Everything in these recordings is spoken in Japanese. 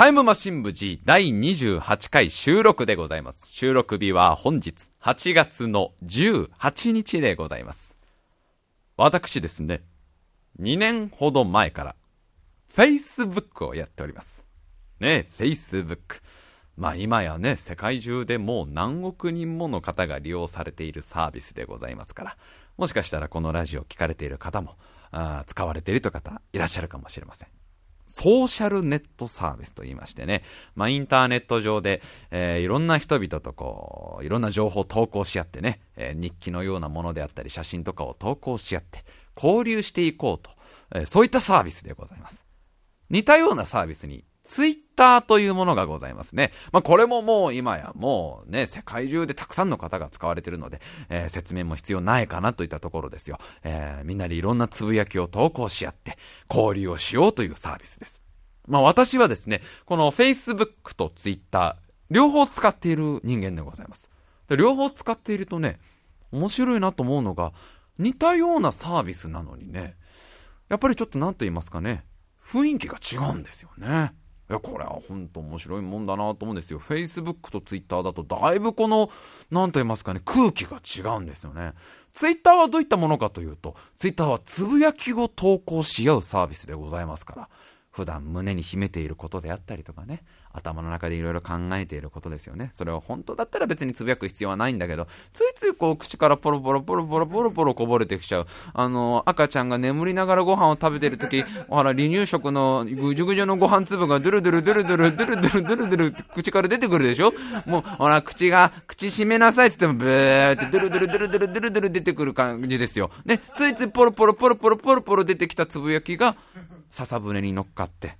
タイムマシン部 G 第28回収録でございます。収録日は本日8月の18日でございます。私ですね、2年ほど前から Facebook をやっております。ね、Facebook。まあ今やね、世界中でもう何億人もの方が利用されているサービスでございますから、もしかしたらこのラジオを聞かれている方も、あ使われているという方いらっしゃるかもしれません。ソーシャルネットサービスと言いましてね、まあ、インターネット上で、えーいろんな人々とこう、いろんな情報を投稿し合ってね、えー日記のようなものであったり、写真とかを投稿し合って、交流していこうと、えーそういったサービスでございます。似たようなサービスに、ツイッターというものがございますね。まあ、これももう今やもうね、世界中でたくさんの方が使われてるので、えー説明も必要ないかなといったところですよ。えーみんなでいろんなつぶやきを投稿し合って、交流をしようというサービスです。まあ、私はですね、この Facebook と Twitter、両方使っている人間でございます。で両方使っているとね、面白いなと思うのが、似たようなサービスなのにね、やっぱりちょっと何と言いますかね、雰囲気が違うんですよね。いや、これは本当面白いもんだなと思うんですよ。Facebook と Twitter だとだいぶこの、何と言いますかね、空気が違うんですよね。Twitter はどういったものかというと、Twitter はつぶやきを投稿し合うサービスでございますから、普段胸に秘めていることであったりとかね、頭の中でいろいろ考えていることですよね。それは本当だったら別につぶやく必要はないんだけど、ついついこう口からポロポロポロポロポロポロこぼれてきちゃう。あの、赤ちゃんが眠りながらご飯を食べてるとき、ほら、離乳食のぐじゅぐじゅのご飯粒がドゥルドゥルドゥルドゥルドゥルドゥルドゥルドゥルって口から出てくるでしょ？もう、ほら、口が、口閉めなさいって言っても、ブーってドゥルドゥルドゥルドゥルドゥルドゥル出てくる感じですよ。ね、ついついポロポロポロポロポロポロ出てきたつぶやきが、笹舟に乗っかって、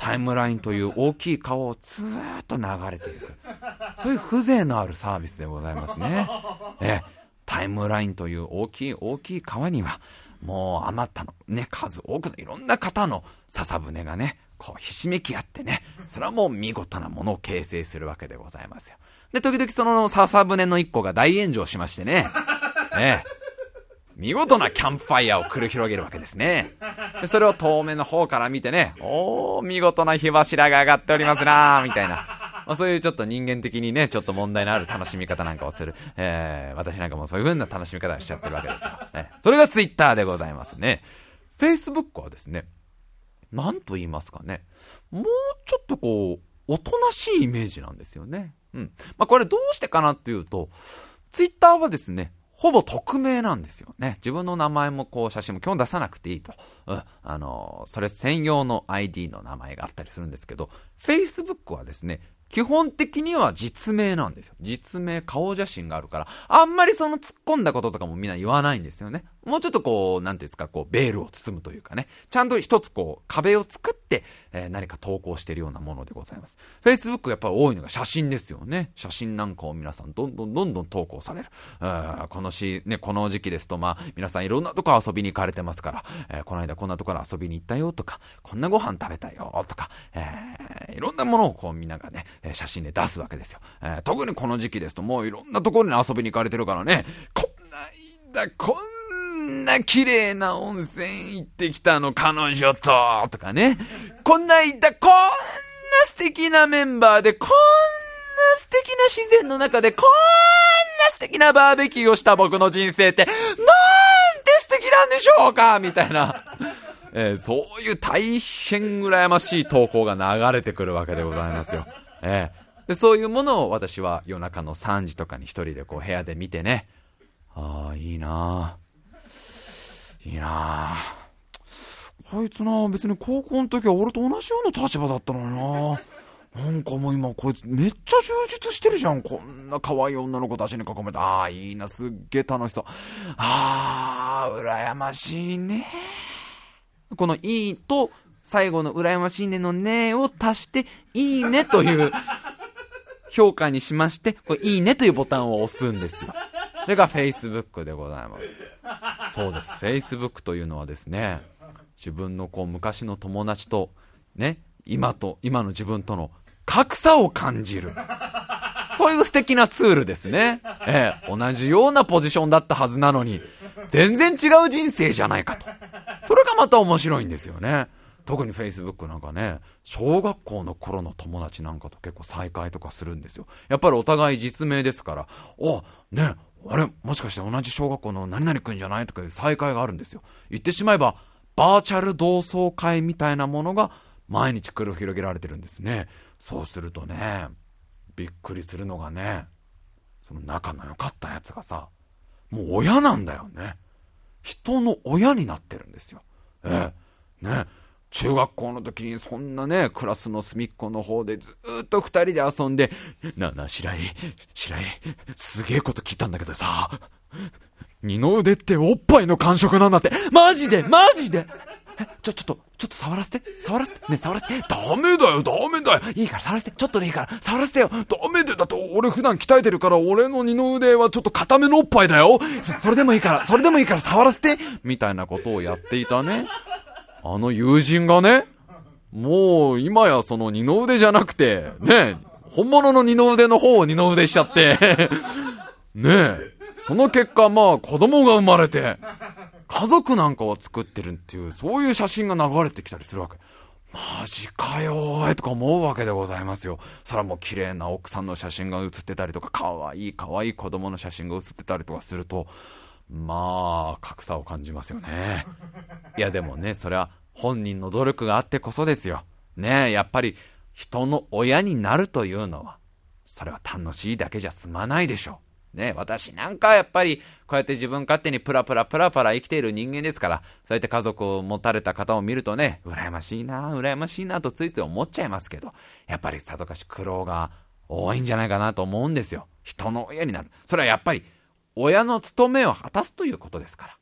タイムラインという大きい川をずーっと流れていく。そういう風情のあるサービスでございますね。え、タイムラインという大きい大きい川には、もうあまたのね、数多くのいろんな方の笹舟がね、こうひしめき合ってね、それはもう見事なものを形成するわけでございますよ。で、時々その笹舟の一個が大炎上しましてね、ええ、見事なキャンプファイヤーを繰り広げるわけですね。それを遠目の方から見てね、おー、見事な火柱が上がっておりますなー、みたいな。まあ、そういうちょっと人間的にね、ちょっと問題のある楽しみ方なんかをする。えー、私なんかもそういう風な楽しみ方をしちゃってるわけですよ。えそれがツイッターでございますね。Facebook はですね、なんと言いますかね、もうちょっとこう、おとなしいイメージなんですよね。うん。まあ、これどうしてかなっていうと、ツイッターはですね、ほぼ匿名なんですよね。自分の名前もこう写真も基本出さなくていいと。うん。あのそれ専用の ID の名前があったりするんですけど、Facebook はですね、基本的には実名なんですよ。実名、顔写真があるから、あんまりその突っ込んだこととかもみんな言わないんですよね。もうちょっとこう、なんていうんですか、こう、ベールを包むというかね、ちゃんと一つこう、壁を作って、えー何か投稿しているようなものでございます。Facebook やっぱり多いのが写真ですよね。写真なんかを皆さんどんどんどんどん投稿される。うんこのし、ね、この時期ですと、まあ、皆さんいろんなとこ遊びに行かれてますから、えーこの間こんなところ遊びに行ったよとか、こんなご飯食べたよとか、えーいろんなものをこうみんながね、写真で出すわけですよ。えー特にこの時期ですと、もういろんなところに遊びに行かれてるからね、こんないんだ、こんんな綺麗な温泉行ってきたの、彼女と、とかね、こんな間、こんな素敵なメンバーで、こんな素敵な自然の中で、こんな素敵なバーベキューをした僕の人生って、なんて素敵なんでしょうかみたいな。えーそういう大変羨ましい投稿が流れてくるわけでございますよ。えーでそういうものを私は夜中の3時とかに一人でこう部屋で見てね、ああ、いいなあいいなあこいつな、別に高校の時は俺と同じような立場だったのにな。なんかもう今こいつめっちゃ充実してるじゃん。こんな可愛い女の子たちに囲めて。ああ、いいな、すっげえ楽しそう。ああ、羨ましいね。このいいと最後の羨ましいねのねを足して、いいねという評価にしまして、これいいねというボタンを押すんですよ。それが Facebook でございます。そうです。Facebook というのはですね、自分のこう昔の友達と、ね、今と、今の自分との格差を感じる。そういう素敵なツールですね。ええ、同じようなポジションだったはずなのに、全然違う人生じゃないかと。それがまた面白いんですよね。特に Facebook なんかね、小学校の頃の友達なんかと結構再会とかするんですよ。やっぱりお互い実名ですから、おね、あれもしかして同じ小学校の何々くんじゃないとかいう再会があるんですよ。言ってしまえば、バーチャル同窓会みたいなものが毎日繰り広げられてるんですね。そうするとね、びっくりするのがね、その仲の良かったやつがさ、もう親なんだよね。人の親になってるんですよ。ええ。ね。中学校の時にそんなね、クラスの隅っこの方でずっと二人で遊んで、なあなあ、白井、白井、すげえこと聞いたんだけどさ、二の腕っておっぱいの感触なんだって、マジでマジで。え、ちょ、ちょっと、ちょっと触らせて触らせて。ね、触らせて。ダメだよダメだよ。いいから触らせて。ちょっとでいいから触らせてよ。ダメだよだって俺普段鍛えてるから俺の二の腕はちょっと固めのおっぱいだよ。そそれでもいいから、それでもいいから触らせて。みたいなことをやっていたね。あの友人がね、もう今やその二の腕じゃなくて、ね、本物の二の腕の方を二の腕しちゃって ねえ、その結果まあ子供が生まれて、家族なんかを作ってるっていう、そういう写真が流れてきたりするわけ。マジかよーいとか思うわけでございますよ。そらもう綺麗な奥さんの写真が写ってたりとか、可愛い可愛い子供の写真が写ってたりとかすると、まあ、格差を感じますよね。いやでもね、それは本人の努力があってこそですよ。ねやっぱり人の親になるというのは、それは楽しいだけじゃ済まないでしょう。ね私なんかやっぱり、こうやって自分勝手にプラプラプラプラ生きている人間ですから、そうやって家族を持たれた方を見るとね、羨ましいな、羨ましいなとついつい思っちゃいますけど、やっぱりさぞかし苦労が多いんじゃないかなと思うんですよ。人の親になる。それはやっぱり、親の務めを果たすということですか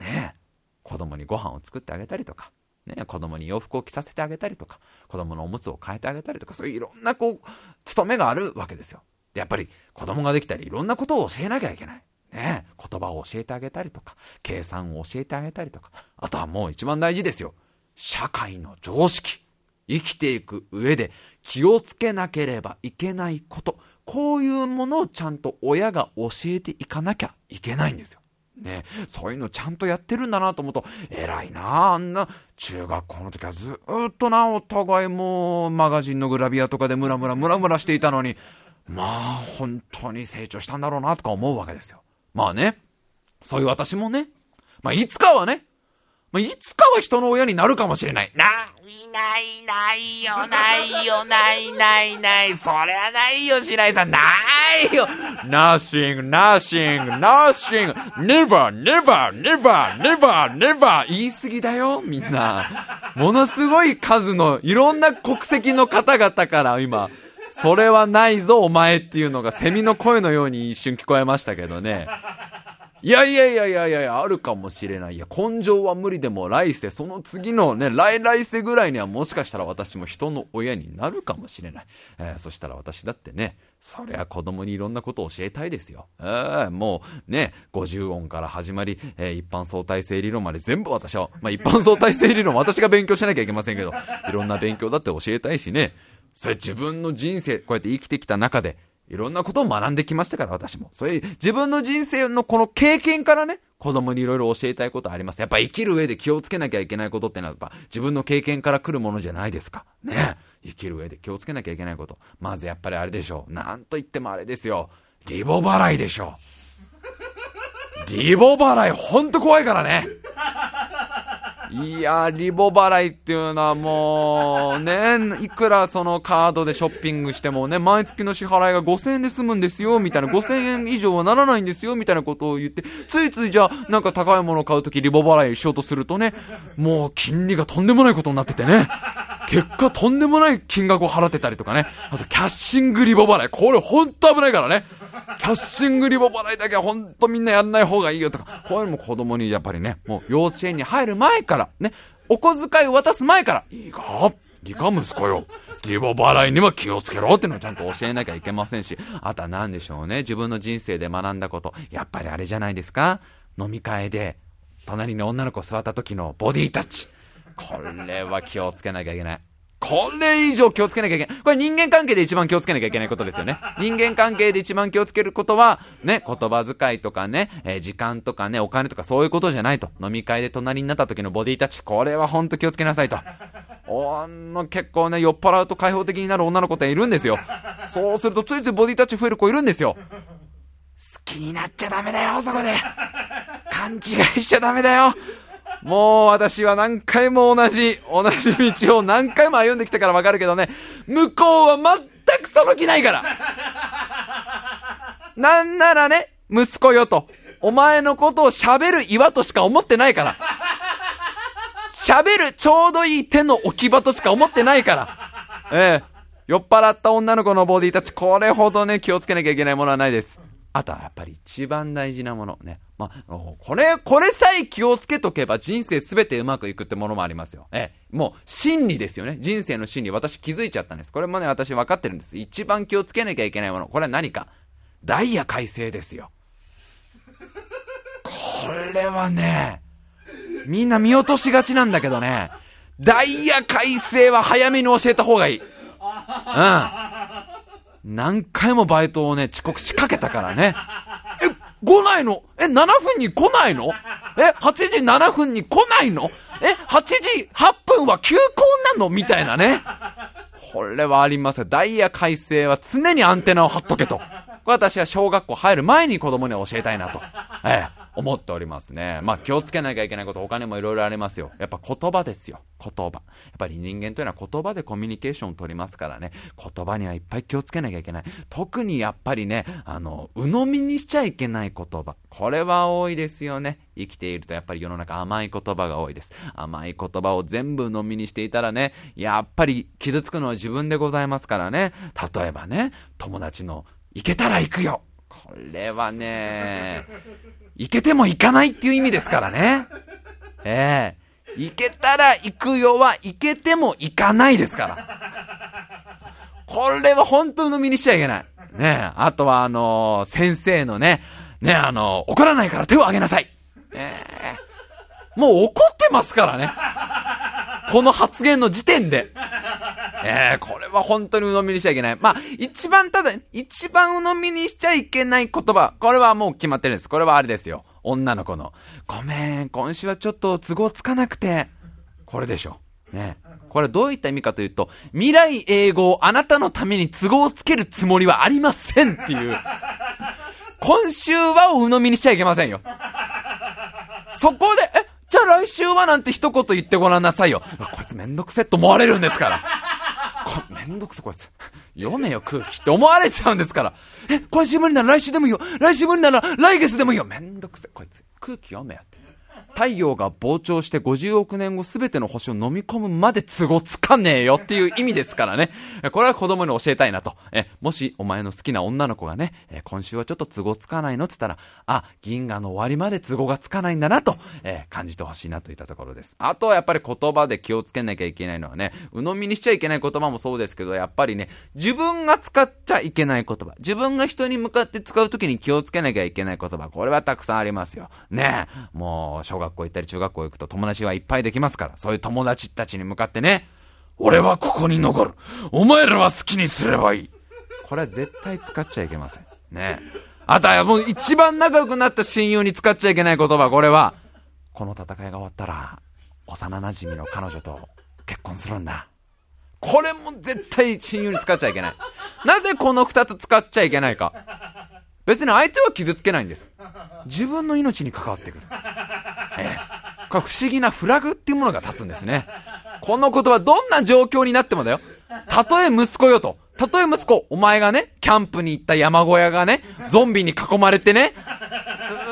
ら。ねえ。子供にご飯を作ってあげたりとか、ね、子供に洋服を着させてあげたりとか、子供のおむつを変えてあげたりとか、そういういろんなこう、務めがあるわけですよ。で、やっぱり子供ができたり、いろんなことを教えなきゃいけない。ね、言葉を教えてあげたりとか、計算を教えてあげたりとか、あとはもう一番大事ですよ。社会の常識。生きていく上で気をつけなければいけないこと。こういうものをちゃんと親が教えていかなきゃいけないんですよ。ね、そういうのちゃんとやってるんだなと思うと、偉いなあんな、中学校の時はずっとな、お互いもう、マガジンのグラビアとかでムラムラムラムラしていたのに、まあ、本当に成長したんだろうな、とか思うわけですよ。まあね、そういう私もね、まあ、いつかはね、まあ、いつかは人の親になるかもしれない。な、いないないよ、ないよ、ないないない。そりゃないよ、白井さん。ないよ。nothing, nothing, nothing, never, never, never, never, never. 言い過ぎだよ、みんな。ものすごい数のいろんな国籍の方々から今、それはないぞ、お前っていうのがセミの声のように一瞬聞こえましたけどね。いやいやいやいやいやいや、あるかもしれない。いや、根性は無理でも来世、その次のね、来来世ぐらいにはもしかしたら私も人の親になるかもしれない。えー、そしたら私だってね、そりゃ子供にいろんなことを教えたいですよ。えー、もうね、50音から始まり、えー、一般相対性理論まで全部私は、まあ一般相対性理論私が勉強しなきゃいけませんけど、いろんな勉強だって教えたいしね、それ自分の人生、こうやって生きてきた中で、いろんなことを学んできましたから、私も。そういう自分の人生のこの経験からね、子供にいろいろ教えたいことあります。やっぱ生きる上で気をつけなきゃいけないことってのは、やっぱ自分の経験から来るものじゃないですか。ね生きる上で気をつけなきゃいけないこと。まずやっぱりあれでしょう。なんと言ってもあれですよ。リボ払いでしょう。リボ払いほんと怖いからね。いや、リボ払いっていうのはもう、ね、いくらそのカードでショッピングしてもね、毎月の支払いが5000円で済むんですよ、みたいな、5000円以上はならないんですよ、みたいなことを言って、ついついじゃあ、なんか高いものを買うときリボ払いしようとするとね、もう金利がとんでもないことになっててね、結果とんでもない金額を払ってたりとかね、あとキャッシングリボ払い、これほんと危ないからね。キャッシングリボ払いだけはほんとみんなやんない方がいいよとか、こういうのも子供にやっぱりね、もう幼稚園に入る前から、ね、お小遣いを渡す前から、いいか？いいか息子よ。リボ払いには気をつけろってのをちゃんと教えなきゃいけませんし、あとは何でしょうね。自分の人生で学んだこと。やっぱりあれじゃないですか？飲み会で、隣に女の子座った時のボディタッチ。これは気をつけなきゃいけない。これ以上気をつけなきゃいけない。これ人間関係で一番気をつけなきゃいけないことですよね。人間関係で一番気をつけることは、ね、言葉遣いとかね、えー、時間とかね、お金とかそういうことじゃないと。飲み会で隣になった時のボディタッチ、これはほんと気をつけなさいと。おの結構ね、酔っ払うと開放的になる女の子っているんですよ。そうするとついついボディタッチ増える子いるんですよ。好きになっちゃダメだよ、そこで。勘違いしちゃダメだよ。もう私は何回も同じ、同じ道を何回も歩んできたからわかるけどね、向こうは全くその気ないから。なんならね、息子よと、お前のことを喋る岩としか思ってないから。喋るちょうどいい手の置き場としか思ってないから。ええ酔っ払った女の子のボディタッチ、これほどね、気をつけなきゃいけないものはないです。あとはやっぱり一番大事なものね。まあ、これ、これさえ気をつけとけば人生すべてうまくいくってものもありますよ。ええ、もう真理ですよね。人生の真理。私気づいちゃったんです。これもね、私分かってるんです。一番気をつけなきゃいけないもの。これは何か。ダイヤ改正ですよ。これはね、みんな見落としがちなんだけどね、ダイヤ改正は早めに教えた方がいい。うん。何回もバイトをね、遅刻しかけたからね。え来ないの？え、7分に来ないの？え、8時7分に来ないの？え、8時8分は休校なの？みたいなね。これはありますダイヤ改正は常にアンテナを張っとけと。私は小学校入る前に子供に教えたいなと。ええ。思っておりますね。まあ気をつけなきゃいけないこと他にもいろいろありますよ。やっぱ言葉ですよ。言葉。やっぱり人間というのは言葉でコミュニケーションを取りますからね。言葉にはいっぱい気をつけなきゃいけない。特にやっぱりね、あの、鵜呑みにしちゃいけない言葉。これは多いですよね。生きているとやっぱり世の中甘い言葉が多いです。甘い言葉を全部飲みにしていたらね、やっぱり傷つくのは自分でございますからね。例えばね、友達の、行けたら行くよこれはね、行けても行かないっていう意味ですからね。ええー、行けたら行くよは、行けても行かないですから。これは本当のみにしちゃいけない。ねあとはあのー、先生のね、ねあのー、怒らないから手を挙げなさい。ええー、もう怒ってますからね。この発言の時点で。えー、これは本当に鵜呑みにしちゃいけない。まあ、一番ただ、一番鵜呑みにしちゃいけない言葉。これはもう決まってるんです。これはあれですよ。女の子の。ごめん、今週はちょっと都合つかなくて。これでしょ。ね。これどういった意味かというと、未来英語をあなたのために都合をつけるつもりはありませんっていう。今週はを鵜呑みにしちゃいけませんよ。そこで、え、じゃあ来週はなんて一言言ってごらんなさいよ。こいつめんどくせって思われるんですから。こめんどくせこいつ。読めよ空気って思われちゃうんですから。え、今週無理なら来週でもいいよ。来週無理なら来月でもいいよ。めんどくせこいつ。空気読めよ。太陽が膨張して50億年後全ての星を飲み込むまで都合つかねえよっていう意味ですからね。これは子供に教えたいなと。え、もしお前の好きな女の子がね、え今週はちょっと都合つかないのって言ったら、あ、銀河の終わりまで都合がつかないんだなと、え感じてほしいなといったところです。あとはやっぱり言葉で気をつけなきゃいけないのはね、鵜呑みにしちゃいけない言葉もそうですけど、やっぱりね、自分が使っちゃいけない言葉、自分が人に向かって使うときに気をつけなきゃいけない言葉、これはたくさんありますよ。ねえもう、小学学校行ったり中学校行くと友達はいっぱいできますから、そういう友達たちに向かってね、俺はここに残る。お前らは好きにすればいい。これは絶対使っちゃいけません。ね。あとはもう一番仲良くなった親友に使っちゃいけない言葉、これは、この戦いが終わったら、幼馴染の彼女と結婚するんだ。これも絶対親友に使っちゃいけない。なぜこの二つ使っちゃいけないか。別に相手は傷つけないんです。自分の命に関わってくる。ええ。これ不思議なフラグっていうものが立つんですね。この言葉どんな状況になってもだよ。たとえ息子よと。たとえ息子、お前がね、キャンプに行った山小屋がね、ゾンビに囲まれてね、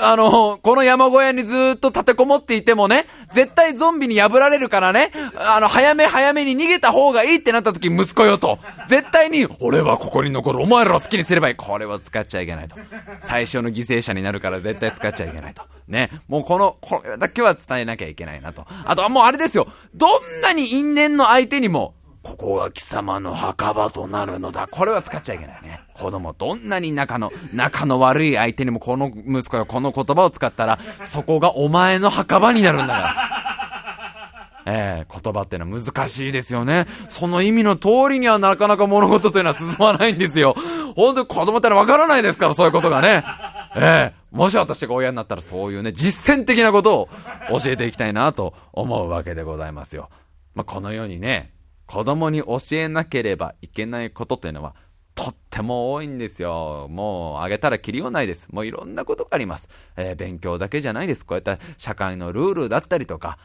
あの、この山小屋にずっと立てこもっていてもね、絶対ゾンビに破られるからね、あの、早め早めに逃げた方がいいってなった時、息子よと。絶対に、俺はここに残る、お前らを好きにすればいい。これは使っちゃいけないと。最初の犠牲者になるから絶対使っちゃいけないと。ね。もうこの、これだけは伝えなきゃいけないなと。あとはもうあれですよ。どんなに因縁の相手にも、ここが貴様の墓場となるのだ。これは使っちゃいけないね。子供、どんなに仲の、仲の悪い相手にもこの息子がこの言葉を使ったら、そこがお前の墓場になるんだから。えー、言葉ってのは難しいですよね。その意味の通りにはなかなか物事というのは進まないんですよ。本当に子供ってのはわからないですから、そういうことがね。ええー、もし私が親になったらそういうね、実践的なことを教えていきたいなと思うわけでございますよ。まあ、このようにね、子供に教えなければいけないことというのは、とっても多いんですよ。もう、あげたらきりようないです。もういろんなことがあります。えー、勉強だけじゃないです。こういった社会のルールだったりとか、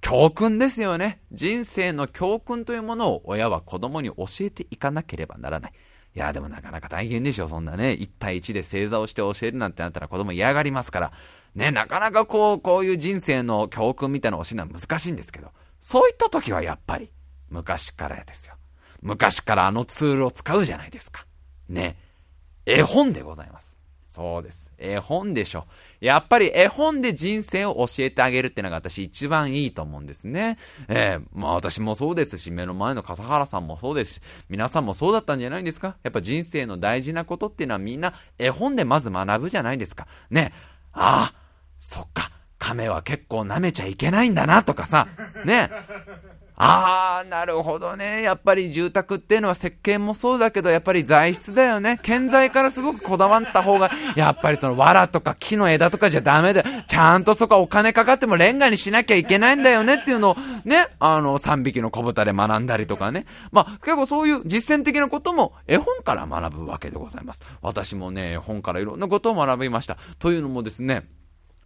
教訓ですよね。人生の教訓というものを親は子供に教えていかなければならない。いや、でもなかなか大変でしょ。そんなね、1対1で正座をして教えるなんてなったら子供嫌がりますから。ね、なかなかこう、こういう人生の教訓みたいなのを教えるのは難しいんですけど、そういった時はやっぱり、昔からですよ。昔からあのツールを使うじゃないですか。ね。絵本でございます。そうです。絵本でしょ。やっぱり絵本で人生を教えてあげるってのが私一番いいと思うんですね。えー、まあ私もそうですし、目の前の笠原さんもそうですし、皆さんもそうだったんじゃないんですかやっぱ人生の大事なことっていうのはみんな絵本でまず学ぶじゃないですか。ね。ああ、そっか。亀は結構舐めちゃいけないんだなとかさ。ね。あー、なるほどね。やっぱり住宅っていうのは設計もそうだけど、やっぱり材質だよね。建材からすごくこだわった方が、やっぱりその藁とか木の枝とかじゃダメだよ。ちゃんとそこはお金かかってもレンガにしなきゃいけないんだよねっていうのを、ね、あの、3匹の小豚で学んだりとかね。まあ、結構そういう実践的なことも絵本から学ぶわけでございます。私もね、絵本からいろんなことを学びました。というのもですね、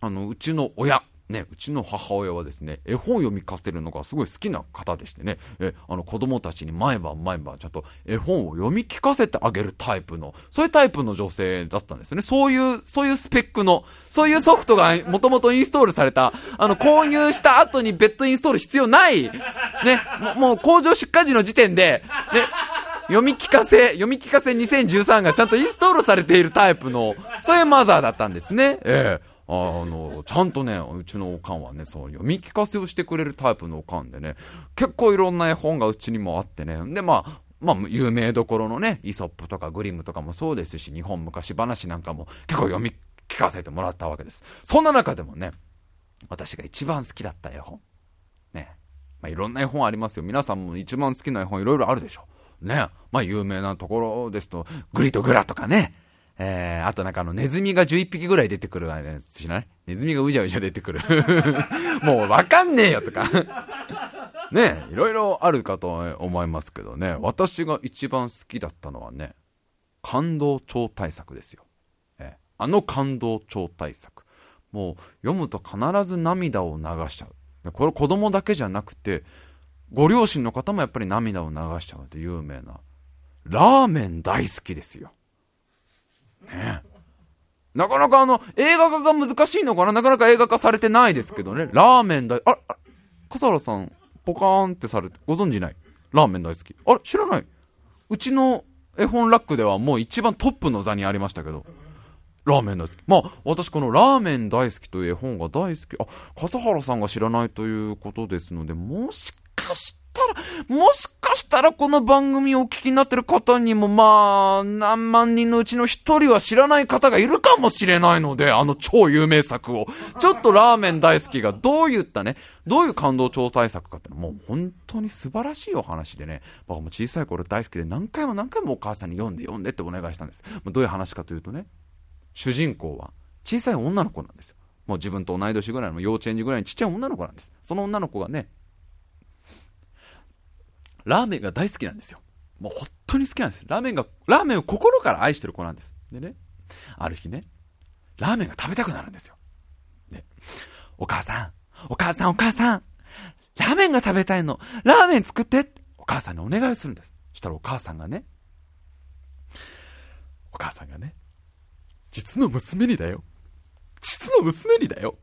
あの、うちの親、ね、うちの母親はですね、絵本読み聞かせるのがすごい好きな方でしてね、え、あの子供たちに毎晩毎晩ちゃんと絵本を読み聞かせてあげるタイプの、そういうタイプの女性だったんですよね。そういう、そういうスペックの、そういうソフトがもともとインストールされた、あの、購入した後に別途インストール必要ない、ね、もう工場出荷時の時点で、ね、読み聞かせ、読み聞かせ2013がちゃんとインストールされているタイプの、そういうマザーだったんですね。ええあの、ちゃんとね、うちのおかんはね、そう、読み聞かせをしてくれるタイプのおかんでね、結構いろんな絵本がうちにもあってね、で、まあ、まあ、有名どころのね、イソップとかグリムとかもそうですし、日本昔話なんかも結構読み聞かせてもらったわけです。そんな中でもね、私が一番好きだった絵本。ね。まあ、いろんな絵本ありますよ。皆さんも一番好きな絵本いろいろあるでしょ。ね。まあ、有名なところですと、グリとグラとかね。えー、あとなんかあの、ネズミが11匹ぐらい出てくるあれ知らない？ネズミがうじゃうじゃ出てくる。もうわかんねえよとか ねいろいろあるかと思いますけどね。私が一番好きだったのはね、感動超大作ですよ。えー、あの感動超大作。もう読むと必ず涙を流しちゃう。これ子供だけじゃなくて、ご両親の方もやっぱり涙を流しちゃうって有名な。ラーメン大好きですよ。ねなかなかあの、映画化が難しいのかな？なかなか映画化されてないですけどね。ラーメン大、あ、あ笠原さん、ポカーンってされて、ご存知ない？ラーメン大好き。あれ知らない？うちの絵本ラックではもう一番トップの座にありましたけど。ラーメン大好き。まあ、私このラーメン大好きという絵本が大好き。あ、笠原さんが知らないということですので、もしかしてたら、もしかしたらこの番組をお聞きになってる方にも、まあ、何万人のうちの一人は知らない方がいるかもしれないので、あの超有名作を。ちょっとラーメン大好きがどういったね、どういう感動超大作かってもう本当に素晴らしいお話でね、僕も小さい頃大好きで何回も何回もお母さんに読んで読んでってお願いしたんです。どういう話かというとね、主人公は小さい女の子なんですよ。もう自分と同い年ぐらいの幼稚園児ぐらいのちっちゃい女の子なんです。その女の子がね、ラーメンが大好きなんですよ。もう本当に好きなんです。ラーメンが、ラーメンを心から愛してる子なんです。でね、ある日ね、ラーメンが食べたくなるんですよ。ね、お母さん、お母さん、お母さん、ラーメンが食べたいの。ラーメン作ってお母さんにお願いするんです。そしたらお母さんがね、お母さんがね、実の娘にだよ。実の娘にだよ。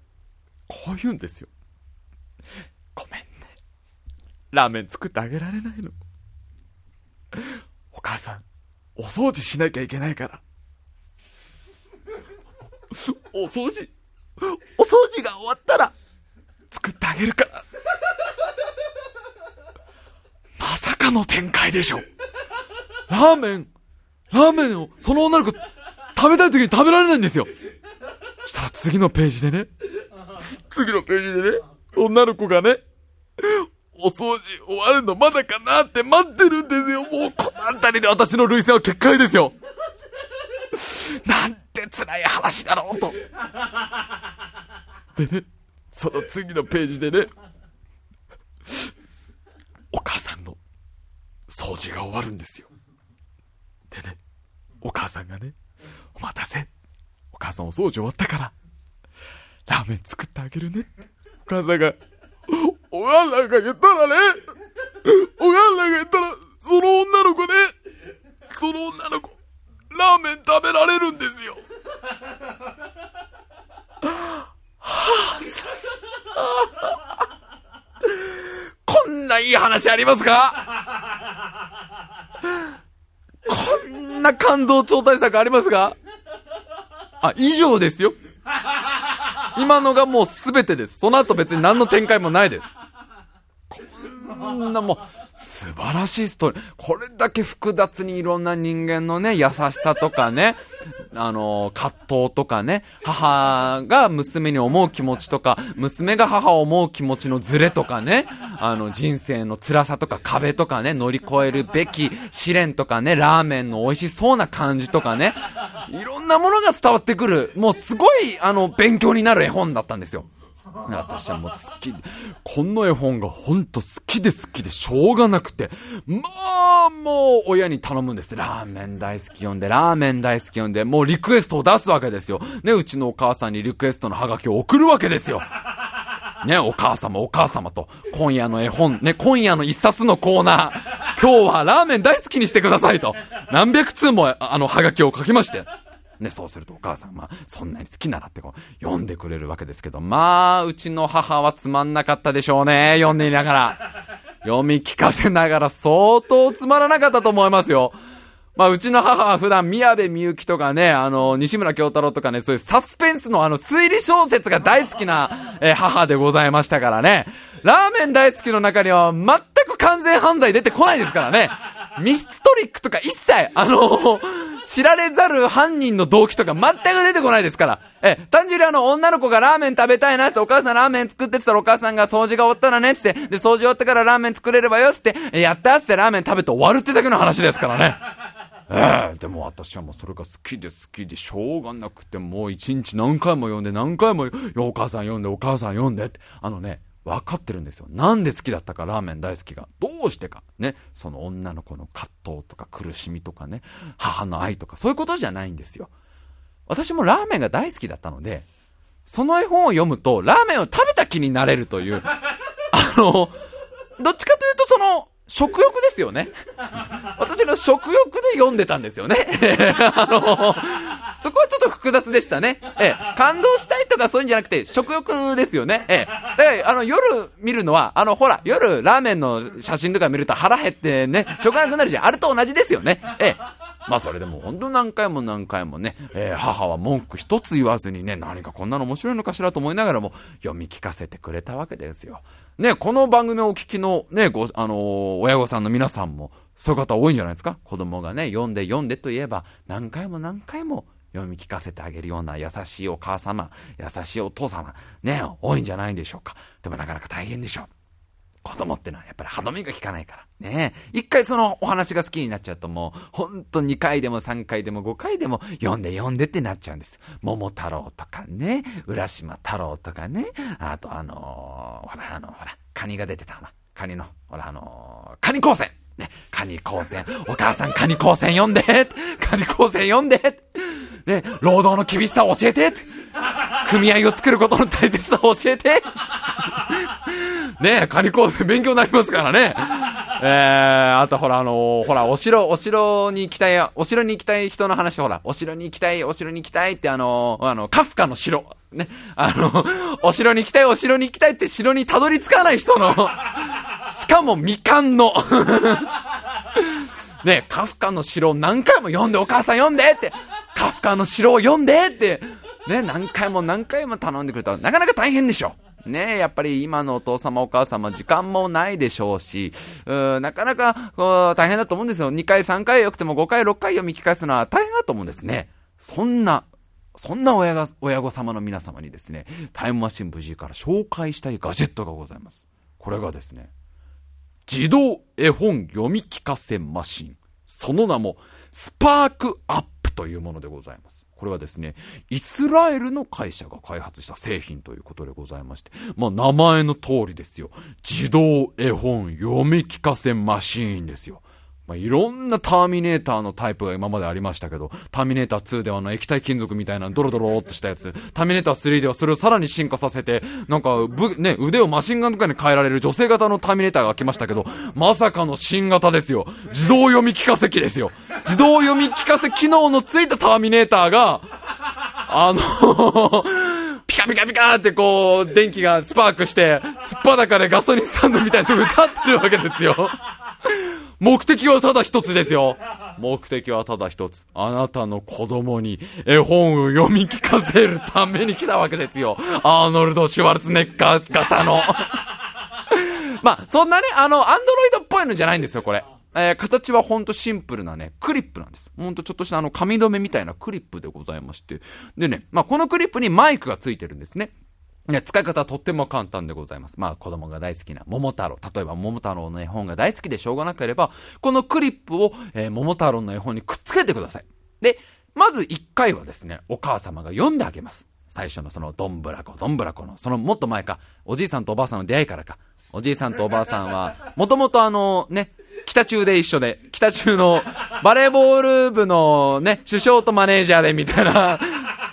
こう言うんですよ。ごめんラーメン作ってあげられないの。お母さん、お掃除しなきゃいけないから。お掃除、お掃除が終わったら、作ってあげるから。まさかの展開でしょ。ラーメン、ラーメンを、その女の子、食べたい時に食べられないんですよ。したら次のページでね、次のページでね、女の子がね、お掃除終わるのまだかなって待ってるんですよ。もうこの辺りで私の涙腺は結界ですよ。なんて辛い話だろうと。でね、その次のページでね、お母さんの掃除が終わるんですよ。でね、お母さんがね、お待たせ。お母さんお掃除終わったから、ラーメン作ってあげるねって。お母さんが、お母さんが言ったらね、お母さんが言ったら、その女の子ね、その女の子、ラーメン食べられるんですよ。はあ、こんないい話ありますか？こんな感動超大作ありますか？あ、以上ですよ。今のがもう全てです。その後別に何の展開もないです。こんなもう、素晴らしいストーリー。これだけ複雑にいろんな人間のね、優しさとかね、あの、葛藤とかね、母が娘に思う気持ちとか、娘が母を思う気持ちのズレとかね、あの、人生の辛さとか壁とかね、乗り越えるべき試練とかね、ラーメンの美味しそうな感じとかね、いろんなものが伝わってくる、もうすごい、あの、勉強になる絵本だったんですよ。私はもう好き、この絵本がほんと好きで好きでしょうがなくて、まあ、もう親に頼むんです。ラーメン大好き読んで、ラーメン大好き読んで、もうリクエストを出すわけですよ。ね、うちのお母さんにリクエストのハガキを送るわけですよ。ね、お母様、お母様と、今夜の絵本、ね、今夜の一冊のコーナー、今日はラーメン大好きにしてくださいと、何百通も、あの、ハガキを書きまして。ね、そうするとお母さん、まあ、そんなに好きならってこう、読んでくれるわけですけど、まあ、うちの母はつまんなかったでしょうね、読んでいながら。読み聞かせながら相当つまらなかったと思いますよ。まあ、うちの母は普段、宮部みゆきとかね、あの、西村京太郎とかね、そういうサスペンスのあの、推理小説が大好きな、え、母でございましたからね。ラーメン大好きの中には、全く完全犯罪出てこないですからね。密室トリックとか一切、あの知られざる犯人の動機とか全く出てこないですから。え、単純にあの、女の子がラーメン食べたいなってお母さんラーメン作ってってたらお母さんが掃除が終わったらね、つって、で、掃除終わってからラーメン作れればよっ、つって、やったつってラーメン食べて終わるってだけの話ですからね。ええでも私はもうそれが好きで好きでしょうがなくて、もう一日何回も読んで何回も、お母さん読んでお母さん読んでって、あのね、分かってるんですよ。なんで好きだったか、ラーメン大好きが。どうしてか。ね。その女の子の葛藤とか苦しみとかね、母の愛とか、そういうことじゃないんですよ。私もラーメンが大好きだったので、その絵本を読むと、ラーメンを食べた気になれるという、あの、どっちかというとその、食欲ですよね。私の食欲で読んでたんですよね。あの、そこはちょっと複雑でしたね。ええ、感動したいとかそういうんじゃなくて、食欲ですよね。ええ。だから、あの、夜見るのは、あの、ほら、夜ラーメンの写真とか見ると腹減ってね、食欲なくなるじゃん。あれと同じですよね。ええ。まあそれでも本当何回も何回もね、えー、母は文句一つ言わずにね、何かこんなの面白いのかしらと思いながらも読み聞かせてくれたわけですよ。ね、この番組をお聞きのね、ご、あのー、親御さんの皆さんも、そういう方多いんじゃないですか？子供がね、読んで読んでといえば、何回も何回も読み聞かせてあげるような優しいお母様、優しいお父様、ね、多いんじゃないでしょうか？でもなかなか大変でしょう。子供ってのはやっぱり歯止めが効かないから。ね一回そのお話が好きになっちゃうともう、ほんと2回でも3回でも5回でも読んで読んでってなっちゃうんです。桃太郎とかね、浦島太郎とかね、あとあのー、ほらあの、ほら、カニが出てたな。カニの、ほらあのー、カニ光線ね、カニ光線。お母さんカニ光線読んで。カニ光線読んで。ね、労働の厳しさを教えて。組合を作ることの大切さを教えて。ね。え、仮構成勉強になりますからね。えー、あとほら、あのー、ほら、お城、お城に行きたい、お城に行きたい人の話、ほら、お城に行きたい、お城に行きたいって、あのー、あの、カフカの城。ね、あの、お城に行きたい、お城に行きたいって城にたどり着かない人の、しかも未完の。ね、カフカの城を何回も読んで、お母さん読んでって、カフカの城を読んでって、ね、何回も何回も頼んでくれた、なかなか大変でしょ。ねやっぱり今のお父様お母様時間もないでしょうし、うなかなかこう大変だと思うんですよ。2回3回よくても5回6回読み聞かすのは大変だと思うんですね。そんな、そんな親が、親御様の皆様にですね、タイムマシン無事から紹介したいガジェットがございます。これがですね、自動絵本読み聞かせマシン。その名も、スパークアップというものでございます。これはですね、イスラエルの会社が開発した製品ということでございまして、まあ名前の通りですよ。自動絵本読み聞かせマシーンですよ。まあ、いろんなターミネーターのタイプが今までありましたけど、ターミネーター2ではあの液体金属みたいなドロドロっとしたやつ、ターミネーター3ではそれをさらに進化させて、なんか、ぶ、ね、腕をマシンガンとかに変えられる女性型のターミネーターが来ましたけど、まさかの新型ですよ。自動読み聞かせ機ですよ。自動読み聞かせ機能のついたターミネーターが、あのピカピカピカってこう、電気がスパークして、すっぱだかでガソリンスタンドみたいなとこ歌ってるわけですよ。目的はただ一つですよ。目的はただ一つ。あなたの子供に絵本を読み聞かせるために来たわけですよ。アーノルド・シュワルツネッカー型の。まあ、そんなね、あの、アンドロイドっぽいのじゃないんですよ、これ。えー、形はほんとシンプルなね、クリップなんです。ほんとちょっとしたあの、紙留めみたいなクリップでございまして。でね、まあ、このクリップにマイクがついてるんですね。ね、使い方はとっても簡単でございます。まあ子供が大好きな桃太郎。例えば桃太郎の絵本が大好きでしょうがなければ、このクリップを、えー、桃太郎の絵本にくっつけてください。で、まず1回はですね、お母様が読んであげます。最初のそのどんぶらこ、どんぶらこの、そのもっと前か、おじいさんとおばあさんの出会いからか。おじいさんとおばあさんは、もともとあのね、北中で一緒で、北中のバレーボール部のね、首相とマネージャーでみたいな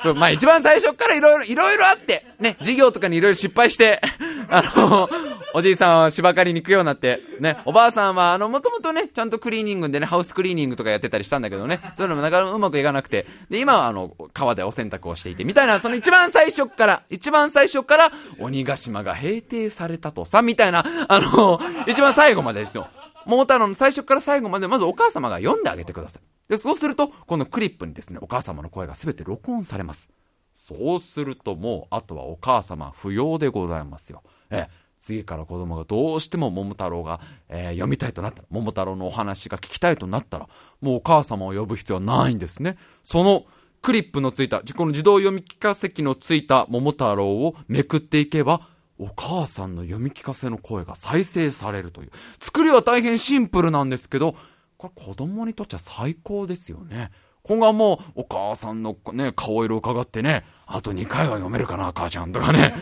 そう、まあ一番最初からいろいろ、いろいろあって、ね、授業とかにいろいろ失敗して、あの、おじいさんは芝刈りに行くようになって、ね、おばあさんは、あの、もともとね、ちゃんとクリーニングでね、ハウスクリーニングとかやってたりしたんだけどね、そういうのもなかなかうまくいかなくて、で、今はあの、川でお洗濯をしていて、みたいな、その一番最初から、一番最初から、鬼ヶ島が閉廷されたとさ、みたいな、あの、一番最後までですよ。桃太郎の最初から最後まで、まずお母様が読んであげてください。で、そうすると、このクリップにですね、お母様の声が全て録音されます。そうするともう、あとはお母様不要でございますよ。え次から子供がどうしても桃太郎が、えー、読みたいとなったら、桃太郎のお話が聞きたいとなったら、もうお母様を呼ぶ必要はないんですね。そのクリップのついた、この自動読み聞かせ機のついた桃太郎をめくっていけば、お母さんの読み聞かせの声が再生されるという。作りは大変シンプルなんですけど、これ子供にとっちゃ最高ですよね。今後はもう、お母さんのね、顔色を伺ってね、あと2回は読めるかな、母ちゃんとかね。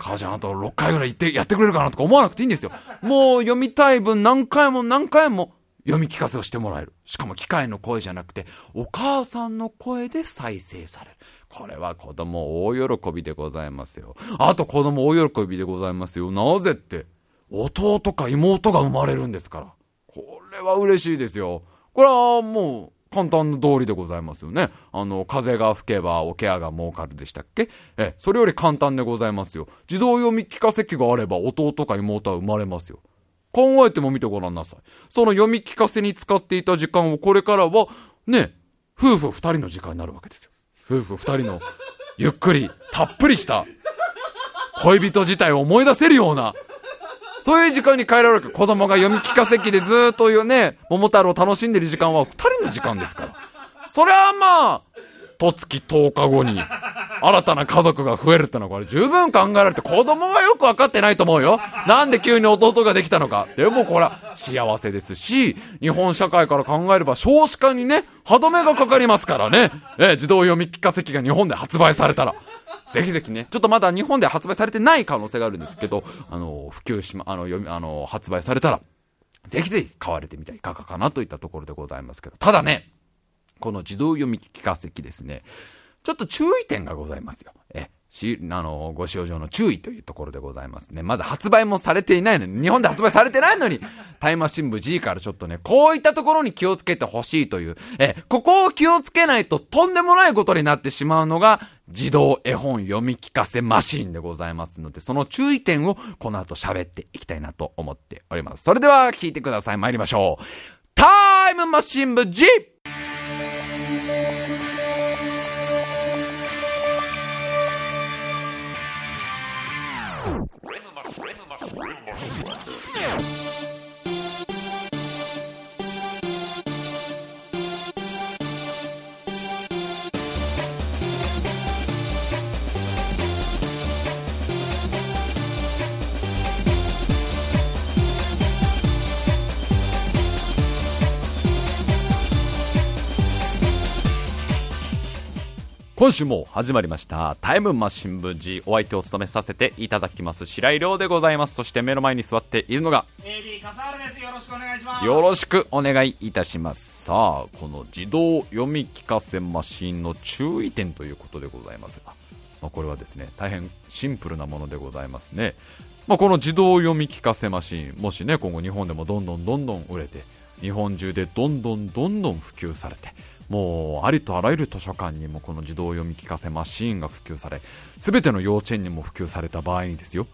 母ちゃんあと6回ぐらい言って、やってくれるかなとか思わなくていいんですよ。もう読みたい分何回も何回も読み聞かせをしてもらえる。しかも機械の声じゃなくて、お母さんの声で再生される。これは子供大喜びでございますよ。あと子供大喜びでございますよ。なぜって、弟か妹が生まれるんですから。これは嬉しいですよ。これはもう、簡単な通りでございますよね。あの、風が吹けばおケアが儲かるでしたっけ？え、それより簡単でございますよ。自動読み聞かせ機があれば弟か妹は生まれますよ。考えても見てごらんなさい。その読み聞かせに使っていた時間をこれからは、ね、夫婦二人の時間になるわけですよ。夫婦二人の、ゆっくり、たっぷりした、恋人自体を思い出せるような、そういう時間に変えられる子供が読み聞かせ機でずっとね、桃太郎を楽しんでる時間は二人の時間ですから。それはまあ、とつき10日後に、新たな家族が増えるってのはこれ十分考えられて、子供はよくわかってないと思うよ。なんで急に弟ができたのか。でもこれは幸せですし、日本社会から考えれば少子化にね、歯止めがかかりますからね。え、自動読み聞かせ機が日本で発売されたら。ぜひぜひね、ちょっとまだ日本で発売されてない可能性があるんですけど、あの、普及しま、あの、読み、あの、発売されたら、ぜひぜひ買われてみてはいかがかなといったところでございますけど、ただね、この自動読み聞かせ機ですね、ちょっと注意点がございますよ。え、し、あの、ご使用上の注意というところでございますね。まだ発売もされていないのに、日本で発売されてないのに、タイマー新聞 G からちょっとね、こういったところに気をつけてほしいという、え、ここを気をつけないととんでもないことになってしまうのが、自動絵本読み聞かせマシンでございますので、その注意点をこの後喋っていきたいなと思っております。それでは聞いてください。参りましょう。タイムマシン部 G! Rumble. 今週も始まりましたタイムマシン部 G お相手を務めさせていただきます白井亮でございます。そして目の前に座っているのが AB 笠原です。よろしくお願いします。よろしくお願いいたします。さあこの自動読み聞かせマシンの注意点ということでございますが、まあ、これはですね大変シンプルなものでございますね、まあ、この自動読み聞かせマシンもしね今後日本でもどんどんどんどん売れて日本中でどんどんどんどん普及されてもうありとあらゆる図書館にもこの自動読み聞かせマシーンが普及され全ての幼稚園にも普及された場合にですよ。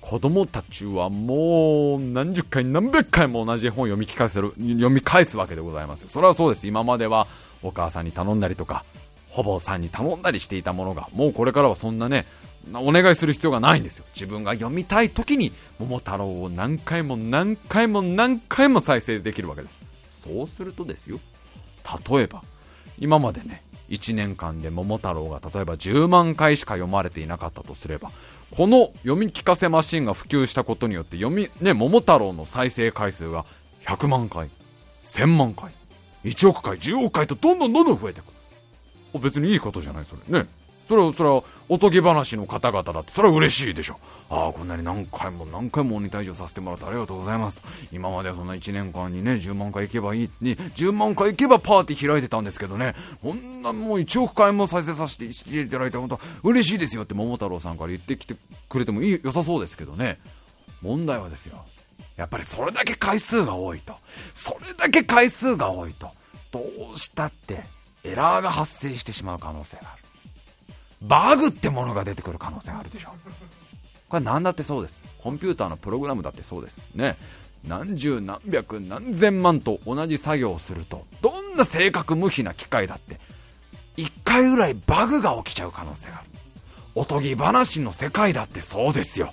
子供たちはもう何十回何百回も同じ本を読み聞かせる読み返すわけでございますよ。それはそうです。今まではお母さんに頼んだりとかほぼさんに頼んだりしていたものがもうこれからはそんなねお願いする必要がないんですよ。自分が読みたい時に桃太郎を何回も何回も何回も再生できるわけです。そうするとですよ。例えば今までね1年間で桃太郎が例えば10万回しか読まれていなかったとすればこの読み聞かせマシンが普及したことによって読み、ね、桃太郎の再生回数が100万回1000万回1億回10億回とどんどんどんどん増えていく別にいいことじゃないそれ。ね。それは、それは、おとぎ話の方々だって、それは嬉しいでしょ。ああ、こんなに何回も何回も鬼退場させてもらってありがとうございますと。今まではそんな1年間にね、10万回行けばいい、ね、10万回行けばパーティー開いてたんですけどね、こんなもう1億回も再生させてしていただいて、本当嬉しいですよって桃太郎さんから言ってきてくれてもいい、良さそうですけどね。問題はですよ。やっぱりそれだけ回数が多いと。それだけ回数が多いと。どうしたってエラーが発生してしまう可能性がある。バグってものが出てくる可能性あるでしょ。これ何だってそうです。コンピューターのプログラムだってそうです。ね。何十何百何千万と同じ作業をするとどんな正確無比な機械だって1回ぐらいバグが起きちゃう可能性がある。おとぎ話の世界だってそうですよ。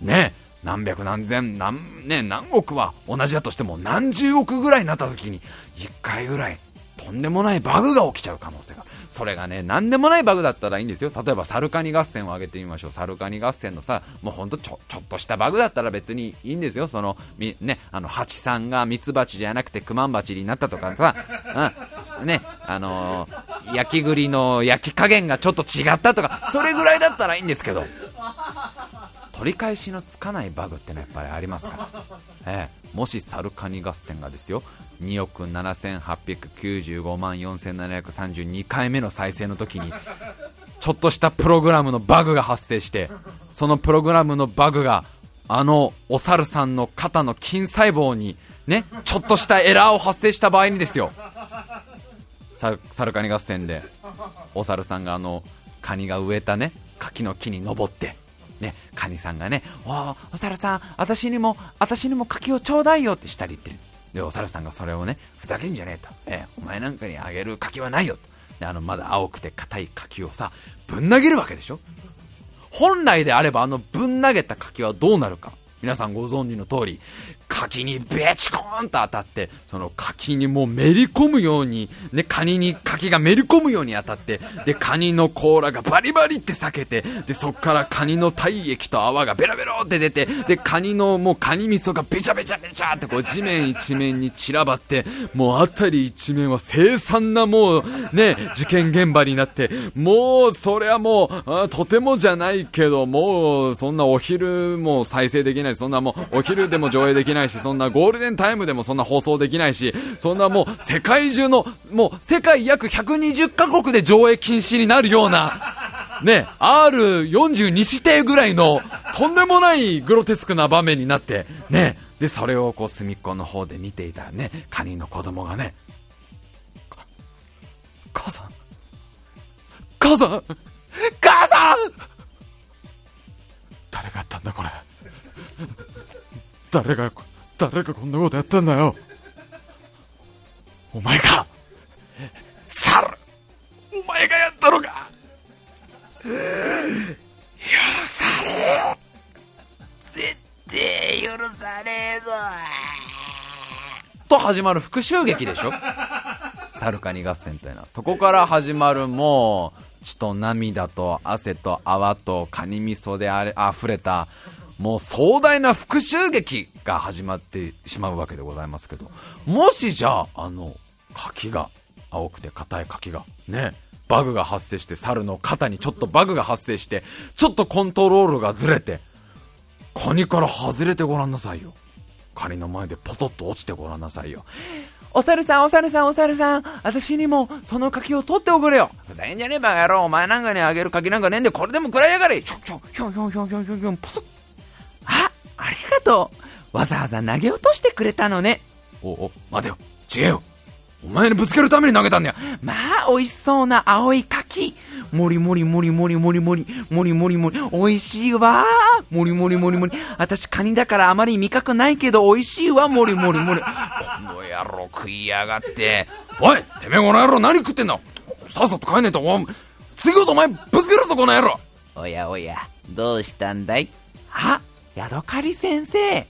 ね。何百何千何,、ね、何億は同じだとしても何十億ぐらいになった時に1回ぐらいとんでもないバグが起きちゃう可能性が。それがね何でもないバグだったらいいんですよ。例えばサルカニ合戦を上げてみましょう。サルカニ合戦のさもうほんとちょちょっとしたバグだったら別にいいんですよ。そのみねあのハチさんがミツバチじゃなくてクマンバチになったとかさ、うん、ねあのー、焼き栗の焼き加減がちょっと違ったとか。それぐらいだったらいいんですけど。取り返しのつかないバグってのはやっぱりありますから、ええ、もしサルカニ合戦がですよ。2億7895万4732回目の再生の時にちょっとしたプログラムのバグが発生してそのプログラムのバグがあのお猿さんの肩の筋細胞にねちょっとしたエラーを発生した場合にですよサルカニ合戦でお猿さんがあのカニが植えたね柿の木に登ってね、カニさんがね、おお猿さん、私にも、私にも柿をちょうだいよってしたりって。で、お猿さんがそれをね、ふざけんじゃねえと。えお前なんかにあげる柿はないよと。で、あの、まだ青くて硬い柿をさ、ぶん投げるわけでしょ本来であればあのぶん投げた柿はどうなるか。皆さんご存知の通り、柿にベチコーンと当たって、その柿にもうめり込むように、ね、カニに柿がめり込むように当たって、で、カニの甲羅がバリバリって裂けて、で、そっからカニの体液と泡がベラベロって出て、で、カニのもうカニ味噌がべちゃべちゃべちゃってこう地面一面に散らばって、もう辺り一面は凄惨なもう、ね、事件現場になって、もう、それはもう、とてもじゃないけど、もう、そんなお昼も再生できない、そんなもう、お昼でも上映できないし、そんなゴールデンタイムでもそんな放送できないし、そんなもう世界中の、もう世界約120カ国で上映禁止になるような、ね、R42 指定ぐらいのとんでもないグロテスクな場面になって、ね、で、それをこう隅っこの方で見ていたね、カニの子供がね、母さん、母さん、母さん。誰がやったんだこれ。誰が、誰がこんなことやったんだよ。お前か猿お前がやったのか。許され絶対許されぞ。と始まる復讐劇でしょ。サルカニ合戦というのは。そこから始まるもう血と涙と汗と泡とカニ味噌であれ溢れたもう壮大な復讐劇が始まってしまうわけでございますけど、もしじゃあ、あの、柿が、青くて硬い柿が、ね、バグが発生して、猿の肩にちょっとバグが発生して、ちょっとコントロールがずれて、カニから外れてごらんなさいよ。カニの前でポトッと落ちてごらんなさいよ。お猿さん、お猿さん、お猿さん、私にもその柿を取っておくれよ。ふざけんじゃねえバカ野郎、お前なんかにあげる柿なんかねえんで、これでも食らいやがれ。ちょ、ちょ、ひょんひょんひょんひょんひょんひょん、ポソッ。あ、ありがとう。わざわざ投げ落としてくれたのね。おお、待てよ。違えよ。お前にぶつけるために投げたんだよ。まあ、美味しそうな青い柿。もりもりもりもりもりもり、もりもりもり、美味しいわもりもりもりもり。私カニだからあまり味覚ないけど美味しいわ、もりもりもり。この野郎食いやがって。おいてめえこの野郎何食ってんださっさと帰んねえと、お次こそお前ぶつけるぞこの野郎おやおや、どうしたんだい？あ、ヤドカリ先生。